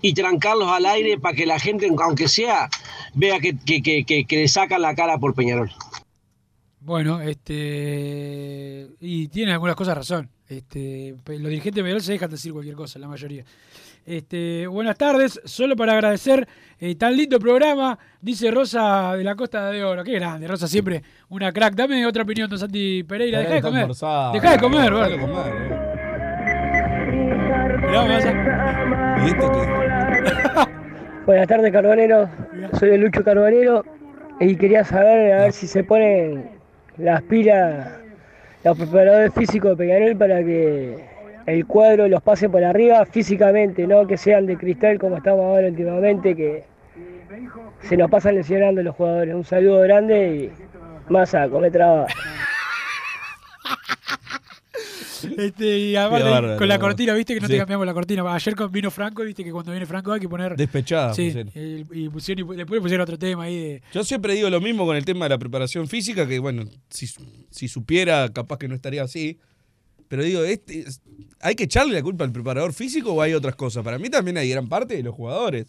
y trancarlos al aire para que la gente, aunque sea, vea que, que, que, que- que le sacan la cara por Peñarol.
Bueno, este. Y tiene algunas cosas razón. Este, los dirigentes de Peñarol se dejan decir cualquier cosa, la mayoría. Este, buenas tardes, solo para agradecer eh, tan lindo programa, dice Rosa de la Costa de Oro. Qué grande, Rosa, siempre una crack. Dame otra opinión, don Santi Pereira. Deja de comer. Deja de comer,
Deja de comer,
Buenas tardes, Carbonero. Soy el Lucho Carbonero y quería saber a ver si se ponen las pilas los preparadores físicos de Peñarol para que el cuadro los pase por arriba físicamente, no que sean de cristal como estamos ahora últimamente, que se nos pasan lesionando los jugadores. Un saludo grande y masa, come trabajo.
Este, y
Qué bárbaro,
con la cortina, viste que no
Sí.
te cambiamos la cortina. Ayer vino Franco, viste que cuando viene Franco hay que poner.
Despechada,
Sí,
pusieron.
el- y pusieron, y después pusieron otro tema ahí de.
Yo siempre digo lo mismo con el tema de la preparación física, que bueno, si, si supiera, capaz que no estaría así. Pero digo, este, es- ¿hay que echarle la culpa al preparador físico o hay otras cosas? Para mí también hay gran parte de los jugadores.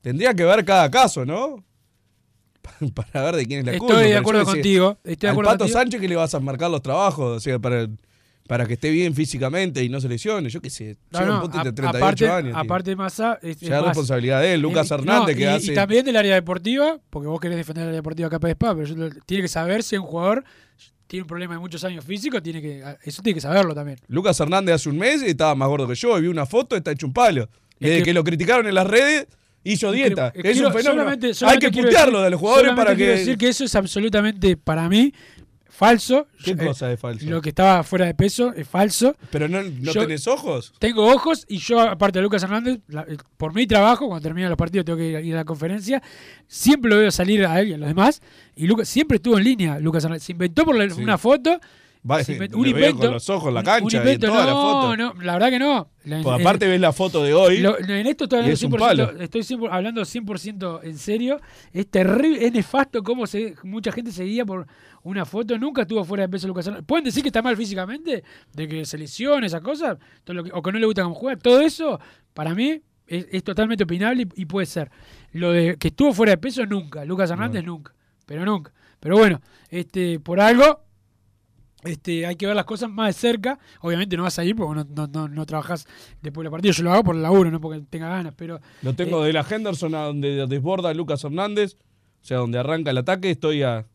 Tendría que ver cada caso, ¿no? Para ver de quién es la
Estoy
culpa.
de
Pero yo
acuerdo contigo, estoy de
al
acuerdo
Pato
contigo.
Sánchez que le vas a marcar los trabajos, o sea, para, para que esté bien físicamente y no se lesione. Yo qué sé,
No,
llega
no,
un punto de
a-
38
aparte,
años.
aparte de Massa, es,
Ya
es más,
responsabilidad de él, Lucas
eh,
Hernández,
no,
que
y,
hace-
Y también del área deportiva, porque vos querés defender el área deportiva capa de spa, pero yo tiene que saber si un jugador tiene un problema de muchos años físicos, tiene que, eso tiene que saberlo también.
Lucas Hernández hace un mes estaba más gordo que yo, y vi una foto, está hecho un palo. Desde
que-
que, lo criticaron en las redes, hizo dieta.
Eh,
es
quiero-
un fenómeno.
solamente-
Hay que
quiero
putearlo
decir-
de los jugadores para
quiero
que.
decir que eso es absolutamente, para mí, falso.
¿Qué
Yo-
cosa es falso?
Lo que estaba fuera de peso es falso.
Pero no, no
Yo-
tenés ojos.
Tengo ojos y yo, aparte de Lucas Hernández, la- eh, por mi trabajo, cuando termina los partidos tengo que ir a, ir a la conferencia, siempre lo veo salir a él y a los demás. Y Lucas siempre estuvo en línea, Lucas Hernández. Se inventó por la- una foto.
Va,
un invento.
con los ojos en la
un-
cancha
un
y en
invento,
toda la
no,
foto.
no, la verdad que no. La-
Pues
eh,
aparte ves la foto de hoy.
lo- en esto estoy hablando,
es un
100%,
palo.
estoy 100% hablando 100% en serio. Es terrible, es nefasto cómo se, mucha gente seguía por una foto. Nunca estuvo fuera de peso Lucas Hernández. Pueden decir que está mal físicamente, de que se lesione, esas cosas, todo lo que- o que no le gusta cómo juega. Todo eso, para mí, es, es totalmente opinable y, y puede ser. Lo de que estuvo fuera de peso, nunca. Lucas Hernández, nunca. Pero nunca. Pero bueno, este por algo este, hay que ver las cosas más de cerca. Obviamente no vas a ir porque no, no, no, no trabajás después del partido. Yo lo hago por el laburo, no porque tenga ganas. Pero
Lo tengo
eh,
de la Henderson a donde desborda Lucas Hernández. O sea, donde arranca el ataque, estoy a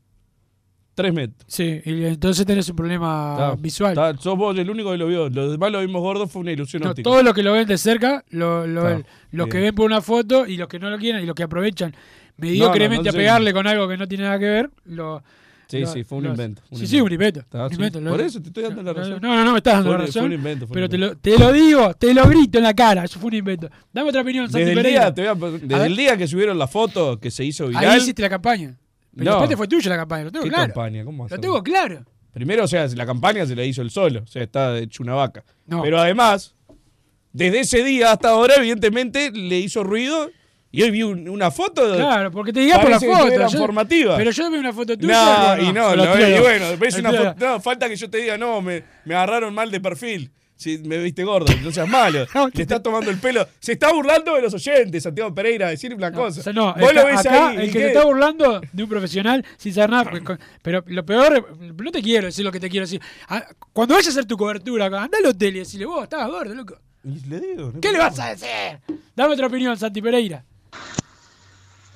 3 metros.
Sí, y entonces tenés un problema
Está-
visual.
está- sos vos el único que lo vio. Los demás lo vimos gordos, fue una ilusión
No,
óptica.
todos los que lo ven de cerca, lo, lo
Está,
ven. Los que ven por una foto y los que no lo quieren y los que aprovechan mediocremente
no
a pegarle con algo que no tiene nada que ver, lo.
Sí, sí, fue un invento, un
sí, sí, un invento. Un lo-
Por eso te estoy dando la razón.
No, no, no me estás dando
Fue
la
un- fue
razón.
un invento, fue un
pero te lo, te lo digo, te lo grito en la cara. Eso fue un invento. Dame otra opinión, Santi
Desde, el día, te voy a- desde
A ver.
el día que subieron la foto que se hizo viral.
Ahí hiciste la campaña. Pero
No.
después te fue tuya la campaña, lo tengo
¿Qué
claro.
campaña? ¿Cómo
Lo tengo claro.
Primero, o sea, la campaña se la hizo él solo. O sea, está hecho una vaca. Pero además, desde ese día hasta ahora, evidentemente, le hizo ruido. Y hoy vi un- una foto. de-
Claro, porque te digas por la
Parece que
foto. yo-. Pero yo veo una foto tuya.
No, y no, no, y bueno, ves una foto. No, falta que yo te diga, no, me, me agarraron mal de perfil. Si me viste gordo, no seas malo. Le estás tomando el pelo. Se está burlando de los oyentes, Santiago Pereira, decir una cosa.
No,
Vos lo ves
acá,
ahí.
el
¿y
que
qué?
se está burlando de un profesional sin saber nada. con- Pero lo peor, no te quiero decir lo que te quiero decir. Ah, Cuando vayas a hacer tu cobertura, acá, anda al hotel y decirle, vos estás gordo, loco.
Y le digo, no
¿Qué le vas a decir? Dame otra opinión, Santi Pereira.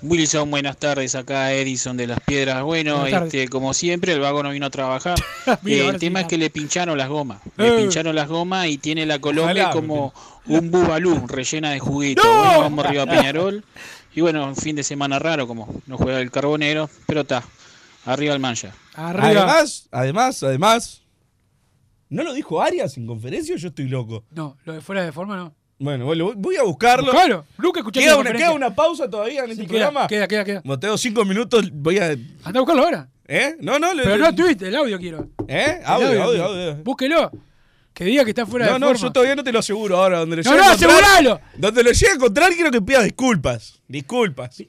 Wilson, buenas tardes, acá Edison de las Piedras. Bueno, este, como siempre, el vago no vino a trabajar.
Mira,
Eh, el
sí,
tema es que le pincharon las gomas.
Eh.
Le pincharon las gomas y tiene la Colombia
Ojalá,
como un bubalú rellena de juguito.
¡No!
Bueno, vamos arriba a Peñarol. Y bueno, un fin de semana raro, como no juega el Carbonero, pero está. Arriba el Mancha.
Arriba.
Además, además, además. ¿No lo dijo Arias en conferencia o yo estoy loco?
No, lo de fuera de forma no.
Bueno, bueno, voy a buscarlo.
Claro, nunca escuché
¿Queda una, queda una pausa todavía en este
Sí, queda,
programa?
queda, queda, queda.
Tengo cinco minutos, voy a.
Anda a buscarlo ahora.
¿Eh? No, no, le-
Pero
le-
no tweet, el audio quiero.
¿Eh? Audio, audio,
quiero.
audio.
Búsquelo. Que diga que está fuera
No,
de
no,
forma.
yo todavía no te lo aseguro ahora. Donde lo
No, no,
a encontrar-
aseguralo.
Donde lo llegue a encontrar, quiero que pidas disculpas. Disculpas.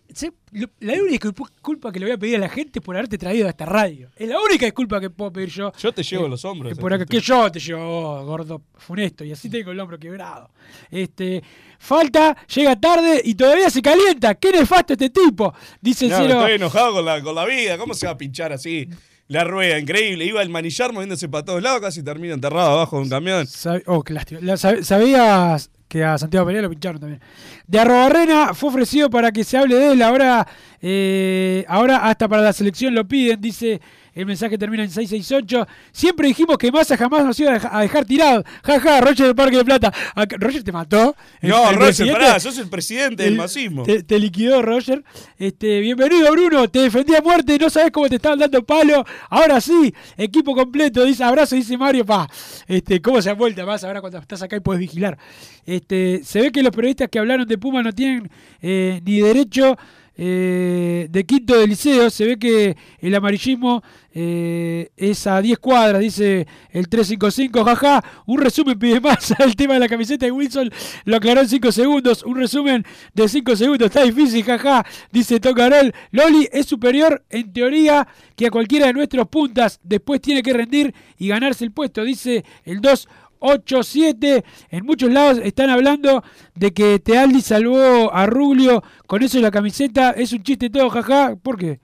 La única disculpa que le voy a pedir a la gente es por haberte traído a esta radio. Es la única disculpa que puedo pedir yo.
Yo te llevo
Eh,
los hombros.
que por acá, que yo te llevo, gordo funesto, y así tengo el hombro quebrado. Este, falta, llega tarde y todavía se calienta. Qué nefasto este tipo, dice el
No,
cero.
estoy enojado con la, con la vida. ¿Cómo se va a pinchar así? La rueda, increíble. Iba el manillar moviéndose para todos lados, casi termina enterrado abajo de un camión.
Sab- oh, qué lástima. La- sab- ¿Sabías que a Santiago Pereira lo pincharon también? De Arrobarrena fue ofrecido para que se hable de él. Ahora, eh, ahora hasta para la selección lo piden, dice. El mensaje termina en 668. Siempre dijimos que Massa jamás nos iba a deja- a dejar tirados. Jaja, Roger del Parque de Plata. ¿Roger te mató? ¿El-
No,
el
Roger, pará, sos el presidente del
El-
masismo.
Te, te liquidó Roger. Este, bienvenido Bruno, te defendí a muerte, no sabes cómo te estaban dando palo. Ahora sí, equipo completo, dice abrazo, dice Mario, pa. Este, cómo se ha vuelto más ahora cuando estás acá y puedes vigilar. Este, se ve que los periodistas que hablaron de Puma no tienen eh, ni derecho eh, de quinto de liceo. Se ve que el amarillismo eh, es a 10 cuadras, dice el 355. Jaja, un resumen pide más. El tema de la camiseta de Wilson lo aclaró en 5 segundos. Un resumen de 5 segundos. Está difícil, jaja, dice Tocarol. Loli es superior en teoría que a cualquiera de nuestros puntas. Después tiene que rendir y ganarse el puesto, dice el 2. 8-7. En muchos lados están hablando de que Tealdi salvó a Rubio con eso de la camiseta. Es un chiste todo, jaja. ¿Por qué?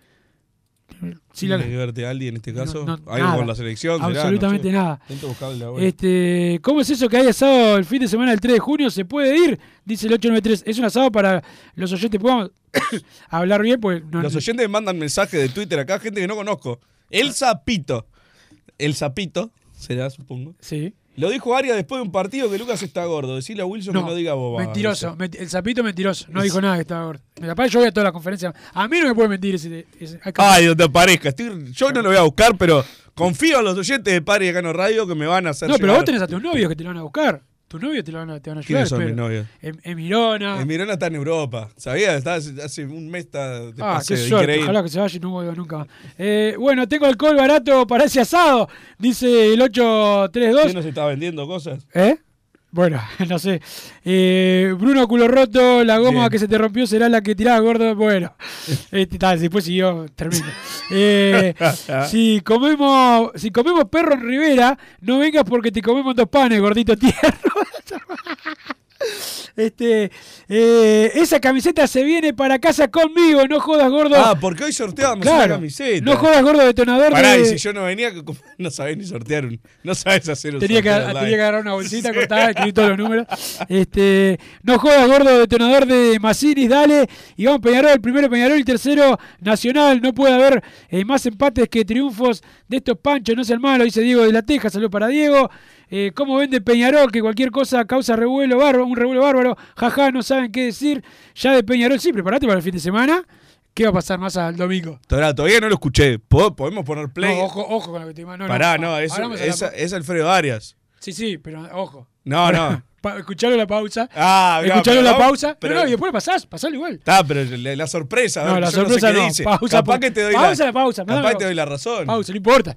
Si la-
¿Tiene que verte a alguien en este caso?
no,
¿Algo
nada.
con la selección? será?
Absolutamente
No sé.
nada. Este, ¿Cómo es eso que hay asado el fin de semana del 3 de junio? ¿Se puede ir? Dice el 893. Es un asado para los oyentes. ¿Podemos hablar bien? Pues no,
Los oyentes me mandan mensajes de Twitter acá, gente que no conozco. El Zapito. El Zapito, será, supongo.
Sí.
Lo dijo Aria después de un partido que Lucas está gordo. Decirle a Wilson que no diga boba.
Mentiroso. menti- el sapito mentiroso. No dijo nada que estaba gordo. Capaz yo voy a toda la conferencia. A mí no me puede mentir ese.
Ay, donde aparezca. Estoy- yo no lo voy a buscar, pero confío en los oyentes de Pari de Cano Radio que me van a hacer
no, pero vos tenés a tus novios que te lo van a buscar. Tus novios te, lo van a, te van a ayudar.
¿Quiénes son mis novios?
Em- Emirona.
El Mirona está en Europa. ¿Sabías? Está hace, hace un mes está de
Ah,
paseo,
qué suerte.
increíble.
Ojalá que se vaya y no vuelva nunca. Eh, bueno, tengo alcohol barato para ese asado, dice el 832.
¿Quién nos está vendiendo cosas?
¿Eh? Bueno, no sé. Eh, Bruno culo roto, la goma
Bien.
que se te rompió será la que tirás, gordo. Bueno, este, tal, después siguió, termino. Eh, si comemos si comemos perro en Rivera, no vengas porque te comemos dos panes, gordito tierno. Este, eh, esa camiseta se viene para casa conmigo, no jodas, gordo.
Ah, porque hoy sorteábamos una
Claro,
camiseta.
no jodas, gordo detonador.
Pará,
de-
y si yo no venía, no sabés ni sortear un. No sabés hacer un
Tenía que, tenía que agarrar una bolsita, cortar, escribir todos los números. Este, no jodas, gordo, detonador de Macinis, dale. Y vamos Peñarol, el primero Peñarol, el tercero Nacional. No puede haber eh, más empates que triunfos de estos panchos, no sean malos, dice Diego de la Teja, saludos para Diego. Eh, ¿Cómo vende Peñarol? Que cualquier cosa causa revuelo bárbaro, un revuelo bárbaro. Jaja, no saben qué decir. Ya de Peñarol, sí, prepárate para el fin de semana. ¿Qué va a pasar más al domingo?
Todavía, todavía no lo escuché. ¿Po- ¿Podemos poner play?
No, ojo, ojo con lo que te. No,
Pará,
no,
no, es,
a la
es, es Alfredo Arias.
Sí, sí, pero ojo.
No, no.
Escuchalo la pausa.
Ah, no,
escuchalo la pausa.
pero-
no, no, y después pasás, pasalo igual.
Está, pero la, la sorpresa.
No, la sorpresa
no. Sé
no.
dice.
Pausa,
capaz
por-
que te doy
pausa
la,
la pausa,
Capaz
la
te doy la razón.
Pausa, no importa.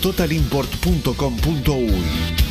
www.totalimport.com.uy.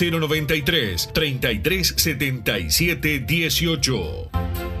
093 33 77 18.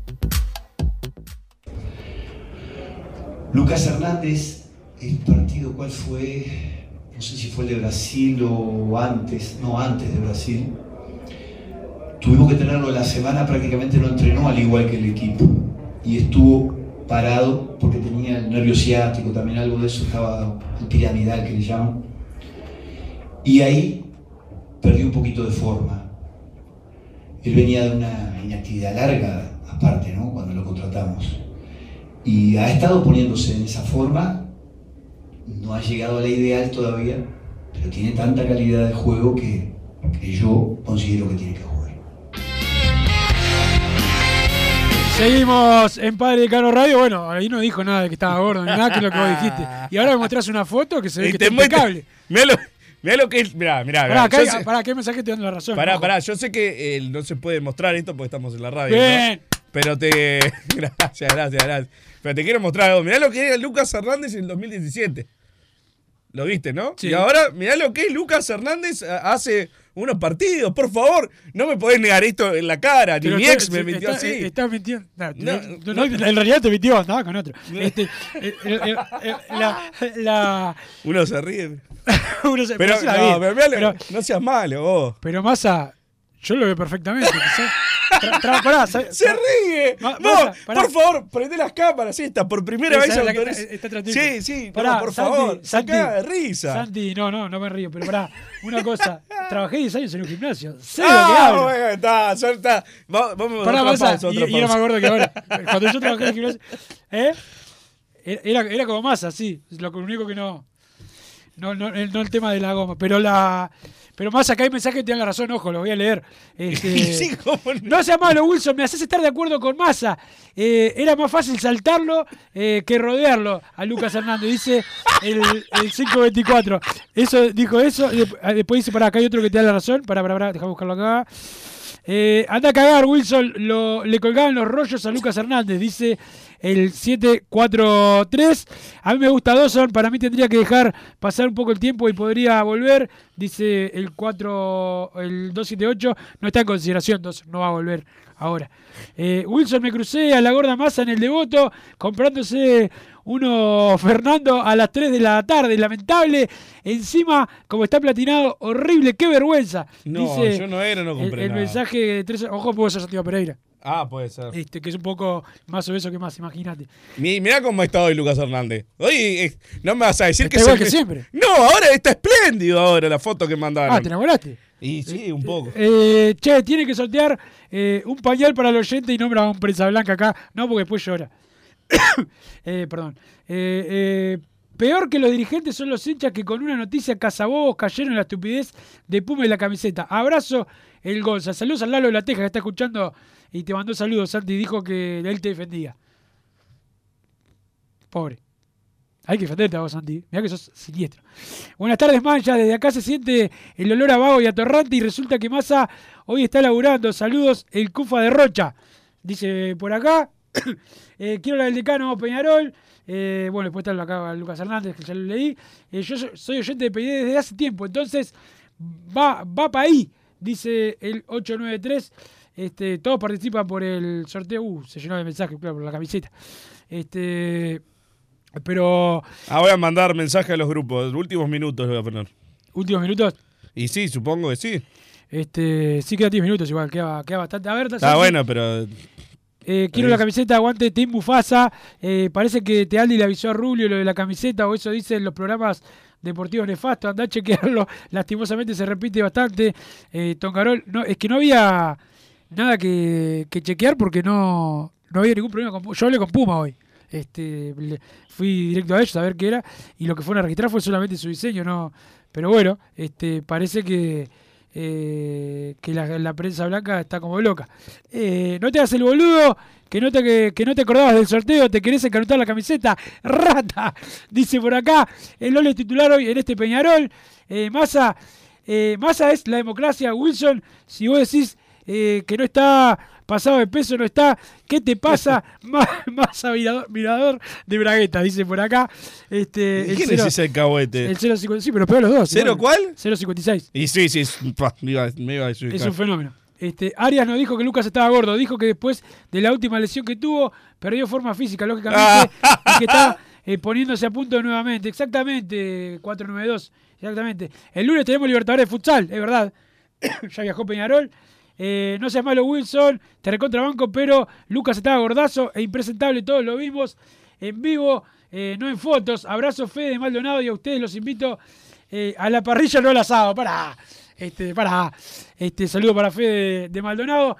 Lucas Hernández, el partido cuál fue, no sé si fue el de Brasil o antes, no antes de Brasil. Tuvimos que tenerlo la semana, prácticamente no entrenó al igual que el equipo. Y estuvo parado porque tenía el nervio ciático, también algo de eso, estaba el piramidal que le llaman. Y ahí perdió un poquito de forma. Él venía de una inactividad larga, aparte, ¿no? Cuando lo contratamos y ha estado poniéndose en esa forma, no ha llegado a la ideal todavía, pero tiene tanta calidad de juego que, que yo considero que tiene que jugar.
Seguimos en Padre de Cano Radio. Bueno, ahí no dijo nada de que estaba gordo, ni nada que es lo que vos dijiste. Y ahora me mostrás una foto que se ve
Y
que
te
está impecable.
Mirá lo, mirá lo que es. Mirá, mirá.
Pará,
mirá.
acá,
sé-
pará, ¿qué mensaje te dando la razón?
Pará,
ojo.
pará, yo sé que eh, no se puede mostrar esto porque estamos en la radio.
Bien.
¿no? Pero te. Gracias, gracias, gracias. Pero te quiero mostrar algo. Mirá lo que era Lucas Hernández en el 2017. Lo viste, ¿no?
Sí.
Y ahora, mirá lo que es Lucas Hernández a- hace unos partidos. Por favor, no me podés negar esto en la cara. Ni mi ex me mintió así.
Está mintiendo. No,
No,
no, no, en realidad te mintió, andaba con otro. Este, eh, eh, eh, eh, la, la,
Uno se ríe.
uno se-
Pero, pero, no seas malo vos.
Pero Massa, yo lo veo perfectamente. Tra- tra- pará, sa-
Se ríe.
Ma-
no, por favor, prende las cámaras esta. Por primera vez
la que
autoriz-
está- está tratando.
Sí, sí, no,
Pará,
por
Santi,
favor.
Santi,
Sacá de risa.
Santi, no, no, no me río, pero pará, una cosa, trabajé 10 años en un gimnasio, sé
ah,
lo que hablo.
bueno, está. Va- Vamos
Pará,
otra pausa,
y,
otra
y era más gordo que ahora. Cuando yo trabajé en el gimnasio, ¿eh? Era, era como Massa, sí, lo único que no, no, no, no el tema de la goma, pero la... Pero más acá hay mensajes que te dan la razón, ojo, lo voy a leer. Este,
Sí, ¿cómo
no seas malo, Wilson, me haces estar de acuerdo con Massa. Eh, era más fácil saltarlo eh, que rodearlo a Lucas Hernández, dice el, el 524. Eso dijo eso, ah, después dice, para acá hay otro que te da la razón. Para, para, para, déjame buscarlo acá. Eh, anda a cagar, Wilson. Lo, le colgaban los rollos a Lucas Hernández, dice el 743. A mí me gusta Dawson. Para mí tendría que dejar pasar un poco el tiempo y podría volver. Dice el 4, el 278. No está en consideración, Dawson. No va a volver ahora. Eh, Wilson me crucé a la gorda masa en el devoto comprándose uno Fernando a las 3 de la tarde, lamentable. Encima, como está platinado, horrible, qué vergüenza.
No,
Dice
yo no era, no compré
el
nada.
mensaje de tres, ojo, puede ser Santiago Pereira.
Ah, puede ser.
Este, que es un poco más obeso que más, imagínate.
Mi- Mirá cómo está hoy Lucas Hernández. Hoy eh, no me vas a decir
Está
que
igual
se-
que siempre.
No, ahora está espléndido ahora la foto que mandaron.
Ah, ¿te enamoraste?
Y sí, un poco.
Eh, che, tiene que sortear eh, un pañal para el oyente y nombra a un prensa blanca acá. No, porque después llora. Eh, perdón. Eh, eh, peor que los dirigentes son los hinchas que con una noticia cazabobos cayeron en la estupidez de Puma y la camiseta. Abrazo el Gonza. Saludos al Lalo de la Teja que está escuchando y te mandó saludos, Santi. Dijo que él te defendía. Pobre. Hay que defenderte a vos, Santi. Mirá que sos siniestro. Buenas tardes, Mancha. Desde acá se siente el olor a vago y atorrante y resulta que Massa hoy está laburando. Saludos, el Cufa de Rocha. Dice por acá. eh, quiero la del decano Peñarol. Eh, bueno, después está acá Lucas Hernández, que ya lo leí. Eh, yo so- soy oyente de PID desde hace tiempo, entonces va, va para ahí, dice el 893. Este, todos participan por el sorteo. Uh, se llenó de mensajes, claro, por la camiseta. Este, pero
Ah, voy a mandar mensaje a los grupos. Últimos minutos voy a poner.
últimos minutos.
Y sí, supongo que sí.
Este, sí queda 10 minutos igual, queda, queda bastante. A ver,
Está
Santi.
bueno, pero.
Eh, quiero la camiseta, aguante Team Mufasa. Eh, parece que Tealdi le avisó a Rubio lo de la camiseta, o eso dicen los programas deportivos nefastos. Andá a chequearlo. Lastimosamente se repite bastante. Eh, Toncarol, no, es que no había nada que, que chequear porque no, no había ningún problema con Puma. Yo hablé con Puma hoy. Este, fui directo a ellos a ver qué era y lo que fueron a registrar fue solamente su diseño, no. Pero bueno, este, parece que eh, que la, prensa blanca está como loca. Eh, no te hagas el boludo, que no, te, que, que no te acordabas del sorteo, te querés encanutar la camiseta. ¡Rata! Dice por acá, el Lole titular hoy en este Peñarol. Eh, Massa, eh, Massa es la democracia, Wilson. Si vos decís eh, que no está pasado de peso, no está. ¿Qué te pasa? Ma- Massa mirador, mirador de Bragueta, dice por acá. Este,
¿Quién
cero-
es ese cahuete?
El 0.56, sí, pero peor los dos.
¿Cero
igual.
cuál?
0.56.
Y sí, sí, es- me iba, me iba a decir.
Es un fenómeno. Este, Arias no dijo que Lucas estaba gordo, dijo que después de la última lesión que tuvo, perdió forma física, lógicamente, y que está eh, poniéndose a punto nuevamente. Exactamente, 492. Exactamente. El lunes tenemos Libertadores de Futsal, es verdad. ya viajó Peñarol. Eh, no seas malo, Wilson. Te recontrabanco, pero Lucas estaba gordazo e impresentable. Todos lo vimos en vivo, eh, no en fotos. Abrazo, Fede de Maldonado, y a ustedes los invito eh, a la parrilla, no al asado. Para. Este, para. Este, saludo para Fede de, de Maldonado.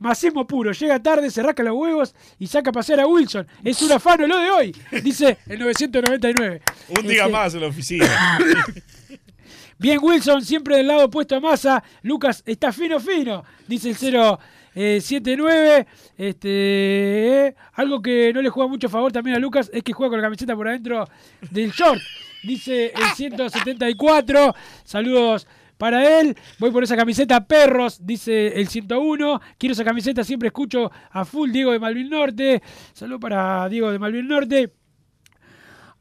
Macismo puro, llega tarde, se rasca los huevos y saca a pasear a Wilson. Es un afano lo de hoy, dice el 999.
Un día
Este,
más en la oficina.
Bien, Wilson, siempre del lado opuesto a Massa. Lucas está fino, fino, dice el 079. Este, eh, algo que no le juega mucho favor también a Lucas es que juega con la camiseta por adentro del short. Dice el 174. Saludos para él. Voy por esa camiseta, perros, dice el 101. Quiero esa camiseta, siempre escucho a full Diego de Malvin Norte. Saludos para Diego de Malvin Norte.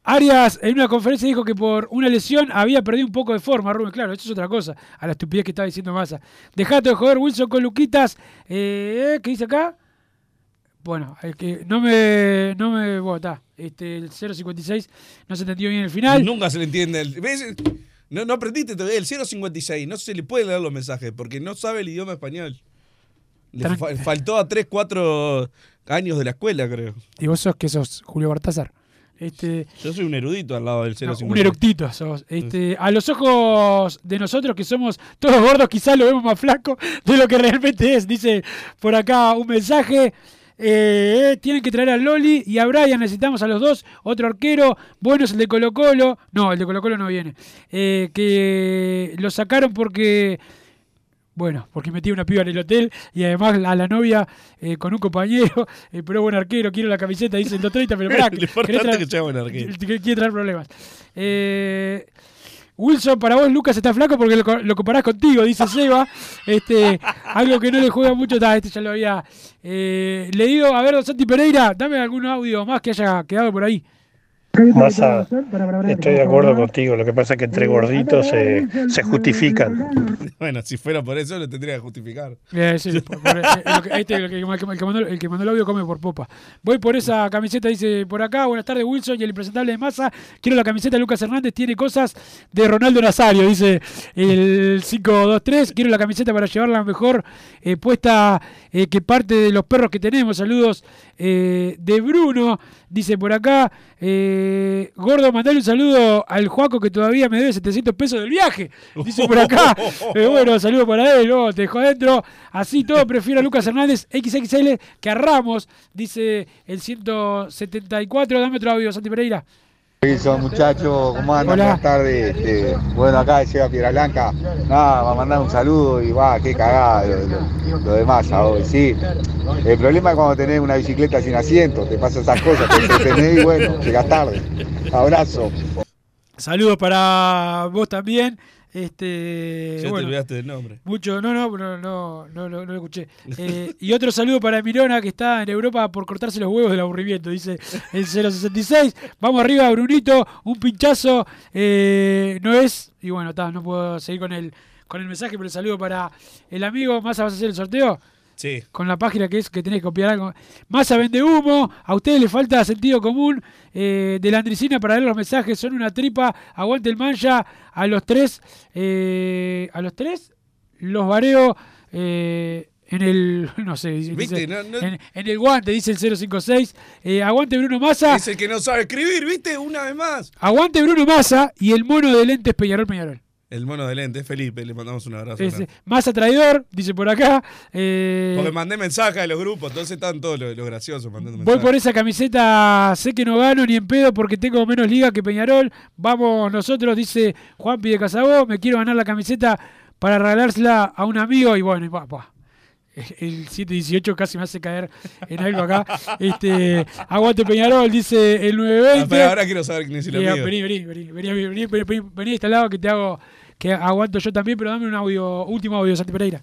Arias en una conferencia dijo que por una lesión había perdido un poco de forma, Rubén. Claro, eso es otra cosa, a la estupidez que estaba diciendo Massa. Dejate de joder, Wilson, con Luquitas. Eh, ¿Qué dice acá? Bueno, el que no me. No me. Bueno, está. Este, el 056 no se entendió bien el final.
Nunca se le entiende. el- ¿ves? No, no aprendiste todavía el 056. No se le puede leer los mensajes porque no sabe el idioma español. Le fa- faltó a 3, 4 años de la escuela, creo.
Y vos sos que sos Julio Bartázar. Este,
Yo soy un erudito al lado del
No,
056.
un eructito sos. Este, a los ojos de nosotros que somos todos gordos, quizás lo vemos más flaco de lo que realmente es. Dice por acá un mensaje. eh, tienen que traer a Loli y a Brian, necesitamos a los dos, otro arquero, bueno es el de Colo Colo, no, el de Colo Colo no viene, Eh, que lo sacaron porque, bueno, porque metí una piba en el hotel y además a la novia eh, con un compañero, eh, pero buen arquero, quiero la camiseta, dice el 230, pero pará,
Lo importante
¿querés traer-
que sea buen arquero.
que quiere traer problemas. Eh, Wilson, para vos Lucas está flaco porque lo, lo comparás contigo, dice Seba. Este, algo que no le juega mucho, este ya lo había eh, leído. A ver, don Santi Pereira, dame algún audio más que haya quedado por ahí.
Massa, estoy de acuerdo contigo. Lo que pasa es que entre gorditos se, se justifican.
Bueno, si fuera por eso lo tendría que justificar.
Eh, sí, por- por- eh, eh, lo que- este, el, que, el que mandó, el que mandó el audio come por popa. Voy por esa camiseta, dice por acá. Buenas tardes, Wilson y el impresentable de masa. Quiero la camiseta de Lucas Hernández. Tiene cosas de Ronaldo Nazario, dice el 523. Quiero la camiseta para llevarla mejor eh, puesta eh, que parte de los perros que tenemos. Saludos eh, de Bruno, dice por acá. Eh, Gordo, mandale un saludo al Juaco que todavía me debe 700 pesos del viaje. Dice por acá. Eh, bueno, saludo para él, no, te dejo adentro. Así todo, prefiero a Lucas Hernández XXL que a Ramos, dice el 174. Dame otro audio, Santi Pereira.
Wilson, muchachos, ¿cómo andan?
Hola.
Buenas tardes. Este, bueno, acá llega Piedra Blanca. Nada, va a mandar un saludo y va, qué cagada lo, lo- lo de masa hoy, sí. El problema es cuando tenés una bicicleta sin asiento, te pasan esas cosas, te entretenés y bueno, llegás tarde. Abrazo.
Saludos para vos también. Este,
Ya te olvidaste del nombre.
Mucho, no, no, no, no, no, no, no lo escuché. Eh, y otro saludo para Mirona que está en Europa por cortarse los huevos del aburrimiento, dice el 066. Vamos arriba, Brunito, un pinchazo, eh, no es, y bueno, está, no puedo seguir con el, con el mensaje, pero el saludo para el amigo. ¿Más vas a hacer el sorteo?
Sí.
Con la página que es que tenés que copiar algo. Masa vende humo, a ustedes les falta sentido común eh, de la Andricina para leer los mensajes, son una tripa, aguante el mancha, a los tres, eh, a los tres los vareo eh, en el, no sé, dice-
¿Viste?
dice,
No, no-
En, en el guante, dice el 056, eh, aguante Bruno Massa,
Es el que no sabe escribir, ¿viste? Una vez más.
aguante Bruno Massa y el mono de lentes Peñarol Peñarol.
El mono de lente, Felipe, le mandamos un abrazo.
Ese,
grande.
Massa traidor, dice por acá. eh,
Porque mandé mensajes a los grupos, entonces están todos los, los graciosos mandando
Voy
mensajes.
por esa camiseta, sé que no gano ni en pedo porque tengo menos liga que Peñarol. Vamos nosotros, dice Juanpi de Casabó, me quiero ganar la camiseta para regalársela a un amigo y bueno, y pa, pa. El 718 casi me hace caer en algo acá. Este, aguante Peñarol, dice el 920.
Ah, pero ahora quiero saber quién es el
Eh,
amigo.
Vení, vení, vení, vení, vení, vení, vení, vení, vení a este lado que te hago, que aguanto yo también, pero dame un audio, último audio, Santi Pereira.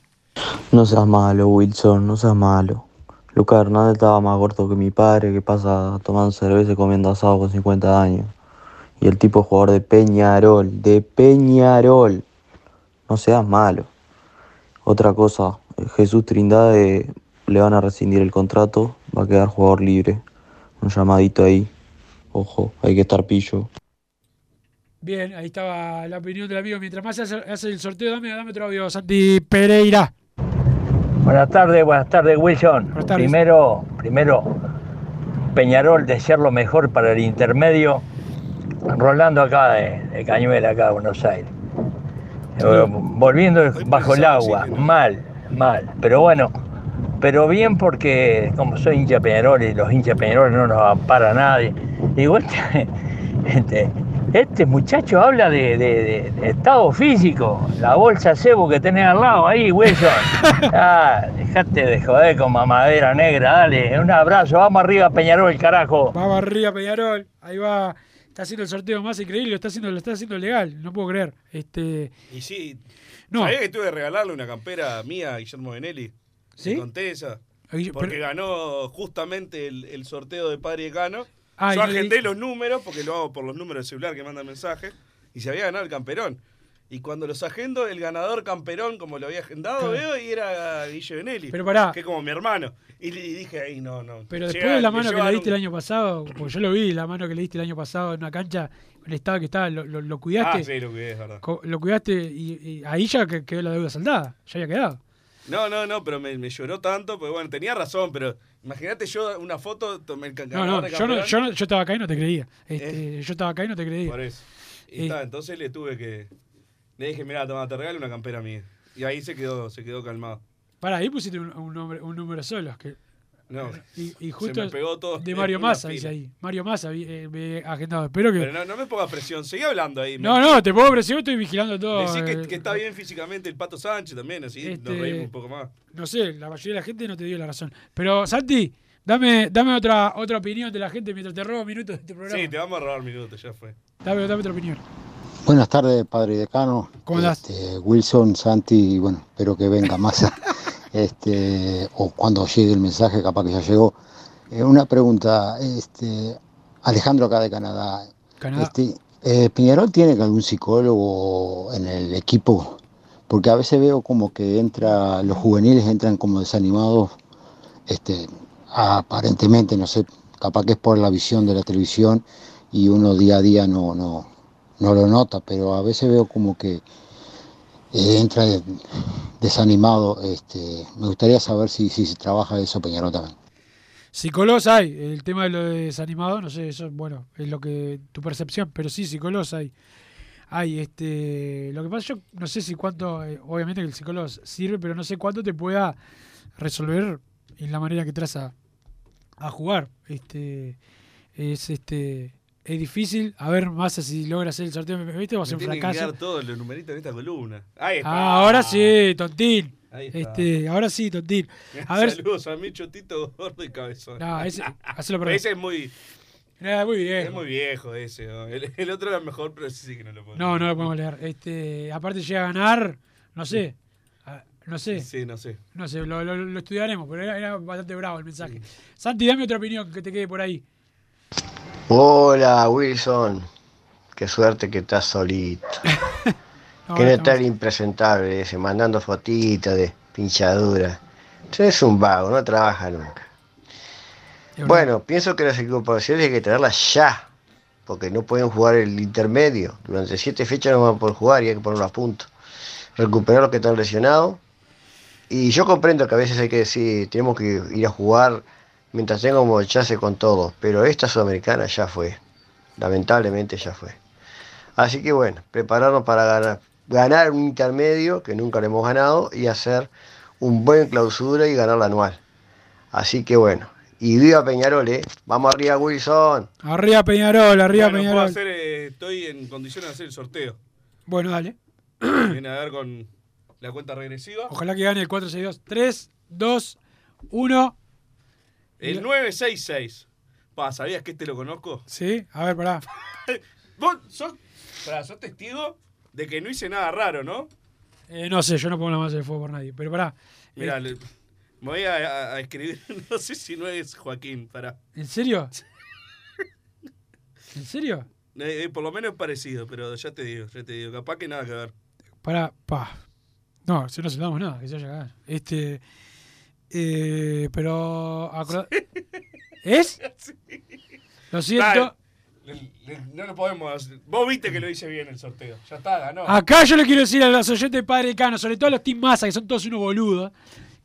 No seas malo, Wilson, no seas malo. Lucas Hernández estaba más corto que mi padre, que pasa tomando cerveza y comiendo asado con 50 años. Y el tipo jugador de Peñarol, de Peñarol. No seas malo. Otra cosa, Jesús Trindade le van a rescindir el contrato, va a quedar jugador libre. Un llamadito ahí. Ojo, hay que estar pillo.
Bien, ahí estaba la opinión del amigo. Mientras más se hace, hace el sorteo, dame, dame otro audio, Santi Pereira.
Buenas tardes, buenas tardes Wilson.
tardes.
Primero, primero, Peñarol desear lo mejor para el intermedio. Rolando acá de, de Cañuela, acá de Buenos Aires. Eh, Volviendo bajo el agua, mal, mal. Pero bueno, pero bien porque como soy hincha Peñarol y los hinchas Peñarol no nos ampara nadie. Igual este, este muchacho habla de, de- de- de estado físico, la bolsa cebo que tenés al lado ahí, Wilson. Ah, dejate de joder con mamadera negra, dale, un abrazo, vamos arriba Peñarol, carajo.
Vamos arriba, Peñarol. Ahí va. Está haciendo el sorteo más increíble, lo está haciendo, lo está haciendo legal, no puedo creer. Este,
Y sí,
No.
¿sabés que tuve que regalarle una campera mía a Guillermo Benelli?
¿Sí?
¿Te conté esa? Porque ganó justamente el, el sorteo de Padre y Cano.
Ah,
Yo
no
agendé los números, porque lo hago por los números del celular que mandan mensajes, y se había ganado el camperón. Y cuando los agendo, el ganador camperón, como lo había agendado, veo, y era Guille Benelli.
Pero pará.
Que como mi hermano. Y, dije, ay, no, no.
Pero
Llega-
después de la mano que le diste
un-
el año pasado, porque yo lo vi, la mano que le diste el año pasado en una cancha, el estado que estaba, lo, lo- lo cuidaste.
Ah, sí, lo que es, verdad.
Lo cuidaste y, y ahí ya que- quedó la deuda saldada, ya había quedado.
No, no, no, pero me, me lloró tanto, pues bueno, tenía razón, pero imagínate yo una foto, tomé el
No, no, yo, no, yo, no- yo estaba acá y no te creía. Este, Yo estaba acá y no te creía.
Por eso. Y
Eh,
está, entonces le tuve que. Le dije, mira, toma, te regalo una campera mía. Y ahí se quedó, se quedó calmado.
Pará, ahí pusiste un, un nombre, un número solo. Que,
No.
y, y
se
justo
me pegó todo
de Mario Massa, dice ahí. Mario Massa vi- eh, me agendado. Espero que.
Pero no, no me pongas presión, seguí hablando ahí.
No, no, te pongo presión, estoy vigilando todo.
Decí que,
eh,
que está bien físicamente el Pato Sánchez también, así
Este,
nos reímos un poco más.
No sé, la mayoría de la gente no te dio la razón. Pero, Santi, dame, dame otra, otra opinión de la gente mientras te robo minutos de este programa.
Sí, te vamos a robar minutos, ya fue.
Dame, dame otra opinión.
Buenas tardes, padre decano.
¿Cómo andás?
Este, Wilson, Santi, y bueno, espero que venga más. este, o cuando llegue el mensaje, capaz que ya llegó. Eh, una pregunta, este, Alejandro acá de Canadá.
Canadá.
Este, eh, ¿Piñarol tiene algún psicólogo en el equipo? Porque a veces veo como que entra, los juveniles entran como desanimados, este, aparentemente, no sé, capaz que es por la visión de la televisión y uno día a día no, no, no lo nota, pero a veces veo como que eh, entra desanimado. Este, me gustaría saber si, si se trabaja eso Peñarol también.
Psicólogos hay, el tema de lo de desanimado, no sé, eso, bueno, es lo que tu percepción, pero sí, psicólogos hay. Hay, este, lo que pasa, yo no sé si cuánto, eh, obviamente que el psicólogo sirve, pero no sé cuánto te pueda resolver en la manera que traza a jugar. Este, es este, es difícil, a ver más si logra hacer el sorteo, ¿viste? Va a ser un
que
fracaso.
quedar todos los numeritos en esta columna. Ahí está.
Ah, ahora sí, tontín.
Ahí está.
Este, ahora sí, tontín. A ver,
Saludos a mi chotito gordo y cabezón.
No, ese- por.
Ese es muy.
Eh, muy viejo.
Es muy viejo ese. ¿no? El, el otro era mejor, pero sí que no lo puedo.
No, no lo podemos leer. Este, aparte llega a ganar, no sé. ah, No sé.
Sí, no sé.
No sé, lo, lo- lo estudiaremos, pero era, era bastante bravo el mensaje. Santi, dame otra opinión que te quede por ahí.
Hola Wilson, qué suerte que estás solito.
No,
que no está el impresentable ese, mandando fotitos de pinchadura. Usted es un vago, no trabaja nunca. Bueno, pienso que las incorporaciones hay que traerlas ya, porque no pueden jugar el intermedio. Durante siete fechas no van a poder jugar y hay que ponerlo a punto. Recuperar los que están lesionados. Y yo comprendo que a veces hay que decir, tenemos que ir a jugar mientras tengamos chance con todos, pero esta sudamericana ya fue. Lamentablemente ya fue. Así que bueno, prepararnos para ganar, ganar un intermedio que nunca lo hemos ganado y hacer un buen clausura y ganar la anual. Así que bueno, y viva Peñarol, ¿eh? Vamos arriba Wilson.
Arriba Peñarol, arriba
Bueno, puedo
Peñarol.
hacer, eh, estoy en condiciones de hacer el sorteo.
Bueno, dale.
Viene a ver con la cuenta regresiva.
Ojalá que gane el 462. 3, 2, 1.
El 966. Pa, ¿sabías que este lo conozco?
Sí, a ver, pará.
Vos sos, pará, sos testigo de que no hice nada raro, ¿no?
Eh, no sé, yo no pongo la masa de fuego por nadie, pero pará.
Mira,
Eh,
le- me voy a, a- a escribir, no sé si no es Joaquín, para.
¿En serio? ¿En serio?
por lo menos es parecido, pero ya te digo, ya te digo, capaz que nada que ver.
Pará, pa. No, si no se damos nada, que se vaya a cagar. Este. Eh, pero. ¿Es? Lo siento.
No lo podemos hacer. Vos viste que lo hice bien el sorteo. Ya está, ganó.
Acá yo le quiero decir a los oyentes de Padre Cano, sobre todo a los Team Massa, que son todos unos boludos,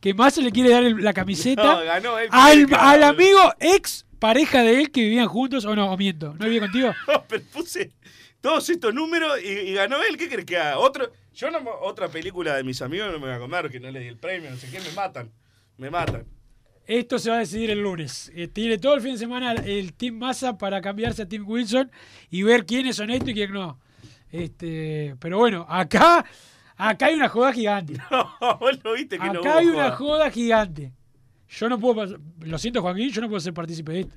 que Massa le quiere dar el- la camiseta
No, ganó él,
al, amigo ex pareja de él que vivían juntos, o no, o miento, ¿no vivía contigo?
No, pero puse todos estos números y, y ganó él. ¿Qué crees que haga? Otro, yo no, otra película de mis amigos no me voy a comer, que no le di el premio, no sé qué, me matan. Me matan.
Esto se va a decidir el lunes. Eh, tiene todo el fin de semana el Team Massa para cambiarse a Team Wilson y ver quién es honesto y quién no. Este, pero bueno, acá, acá hay una joda gigante.
Vos lo viste que no
Acá hay una
joda.
gigante. Yo no puedo, lo siento Joaquín, yo no puedo ser partícipe de esto.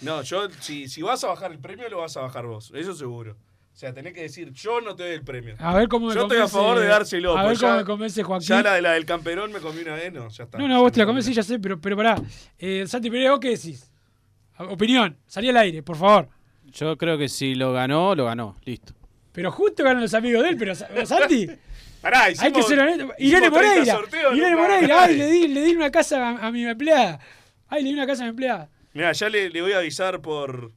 No, yo, si, si vas a bajar el premio, lo vas a bajar vos. Eso seguro. O sea, tenés que decir, yo no te doy el premio.
A ver cómo me
Yo estoy a favor de dárselo.
a ver cómo
ya-
me convence Joaquín.
Ya la, de la del camperón me comí una vez, no, ya está.
No, no, vos te la comes, sí, ya sé, pero, pero pará. Eh, Santi Pérez, ¿vos qué decís? Opinión, salí al aire, por favor.
Yo creo que si lo ganó, lo ganó. Listo.
Pero justo ganan los amigos de él, pero Sa- Santi.
Pará,
hay que ser honesto. Irene
30
Moreira. Irene Moreira. Ay, le di, le di una casa a, a mi empleada. Ay, le di una casa a mi empleada.
Mira, ya le, le voy a avisar por,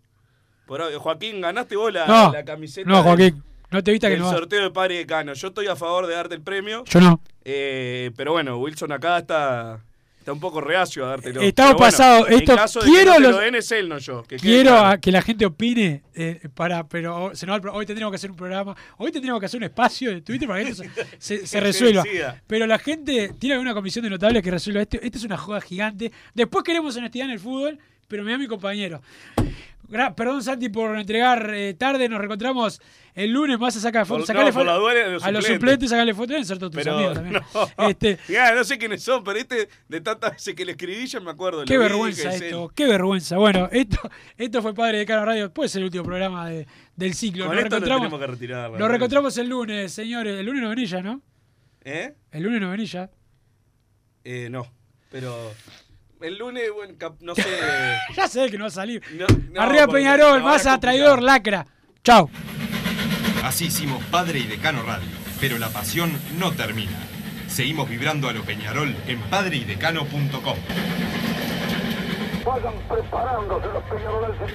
por. Joaquín, ganaste vos la,
No,
la camiseta.
no, Joaquín. No te viste que no vas.
sorteo de Padre de Cano. Yo estoy a favor de darte el premio.
Yo no.
Eh, pero bueno, Wilson acá está, está un poco reacio a dártelo.
Estamos
bueno,
pasados. Esto-
en caso de
quiero
que no
los-
lo den es él, no yo. que
Quiero
claro.
a- que la gente opine eh, para, pero se nos va el pro- hoy tendríamos que hacer un programa, hoy tendríamos que hacer un espacio de Twitter para que esto se, se- se
Que
resuelva. Pero la gente tiene una comisión de notables que resuelva esto. Esta es una joda gigante. Después queremos honestidad en el fútbol, pero me da mi compañero. Gra- Perdón, Santi, por entregar eh, tarde. Nos reencontramos el lunes. Vas a sacar fotos.
No,
a los
suplentes.
sacarle fotos. Ser todos tus amigos también.
no,
Este,
Ya, no sé quiénes son, pero este de tantas veces que le escribí ya me acuerdo.
Qué
vi,
vergüenza esto, qué vergüenza. Bueno, esto, esto fue Padre de Cano Radio. Puede ser el último programa de- del ciclo.
Con
Nos
esto
reencontramos,
tenemos que retirar.
nos reencontramos el lunes, señores. El lunes no venís ya, ¿no?
¿Eh?
El lunes no venís ya.
Eh, no, pero el lunes, bueno, cap- no sé.
Ya sé que no va a salir.
No, no,
Arriba Peñarol,
van a
traidor, lacra. Chao.
Así hicimos Padre y Decano Radio, pero la pasión no termina. Seguimos vibrando a lo Peñarol en padreidecano.com.
Vayan preparándose los peñaroles.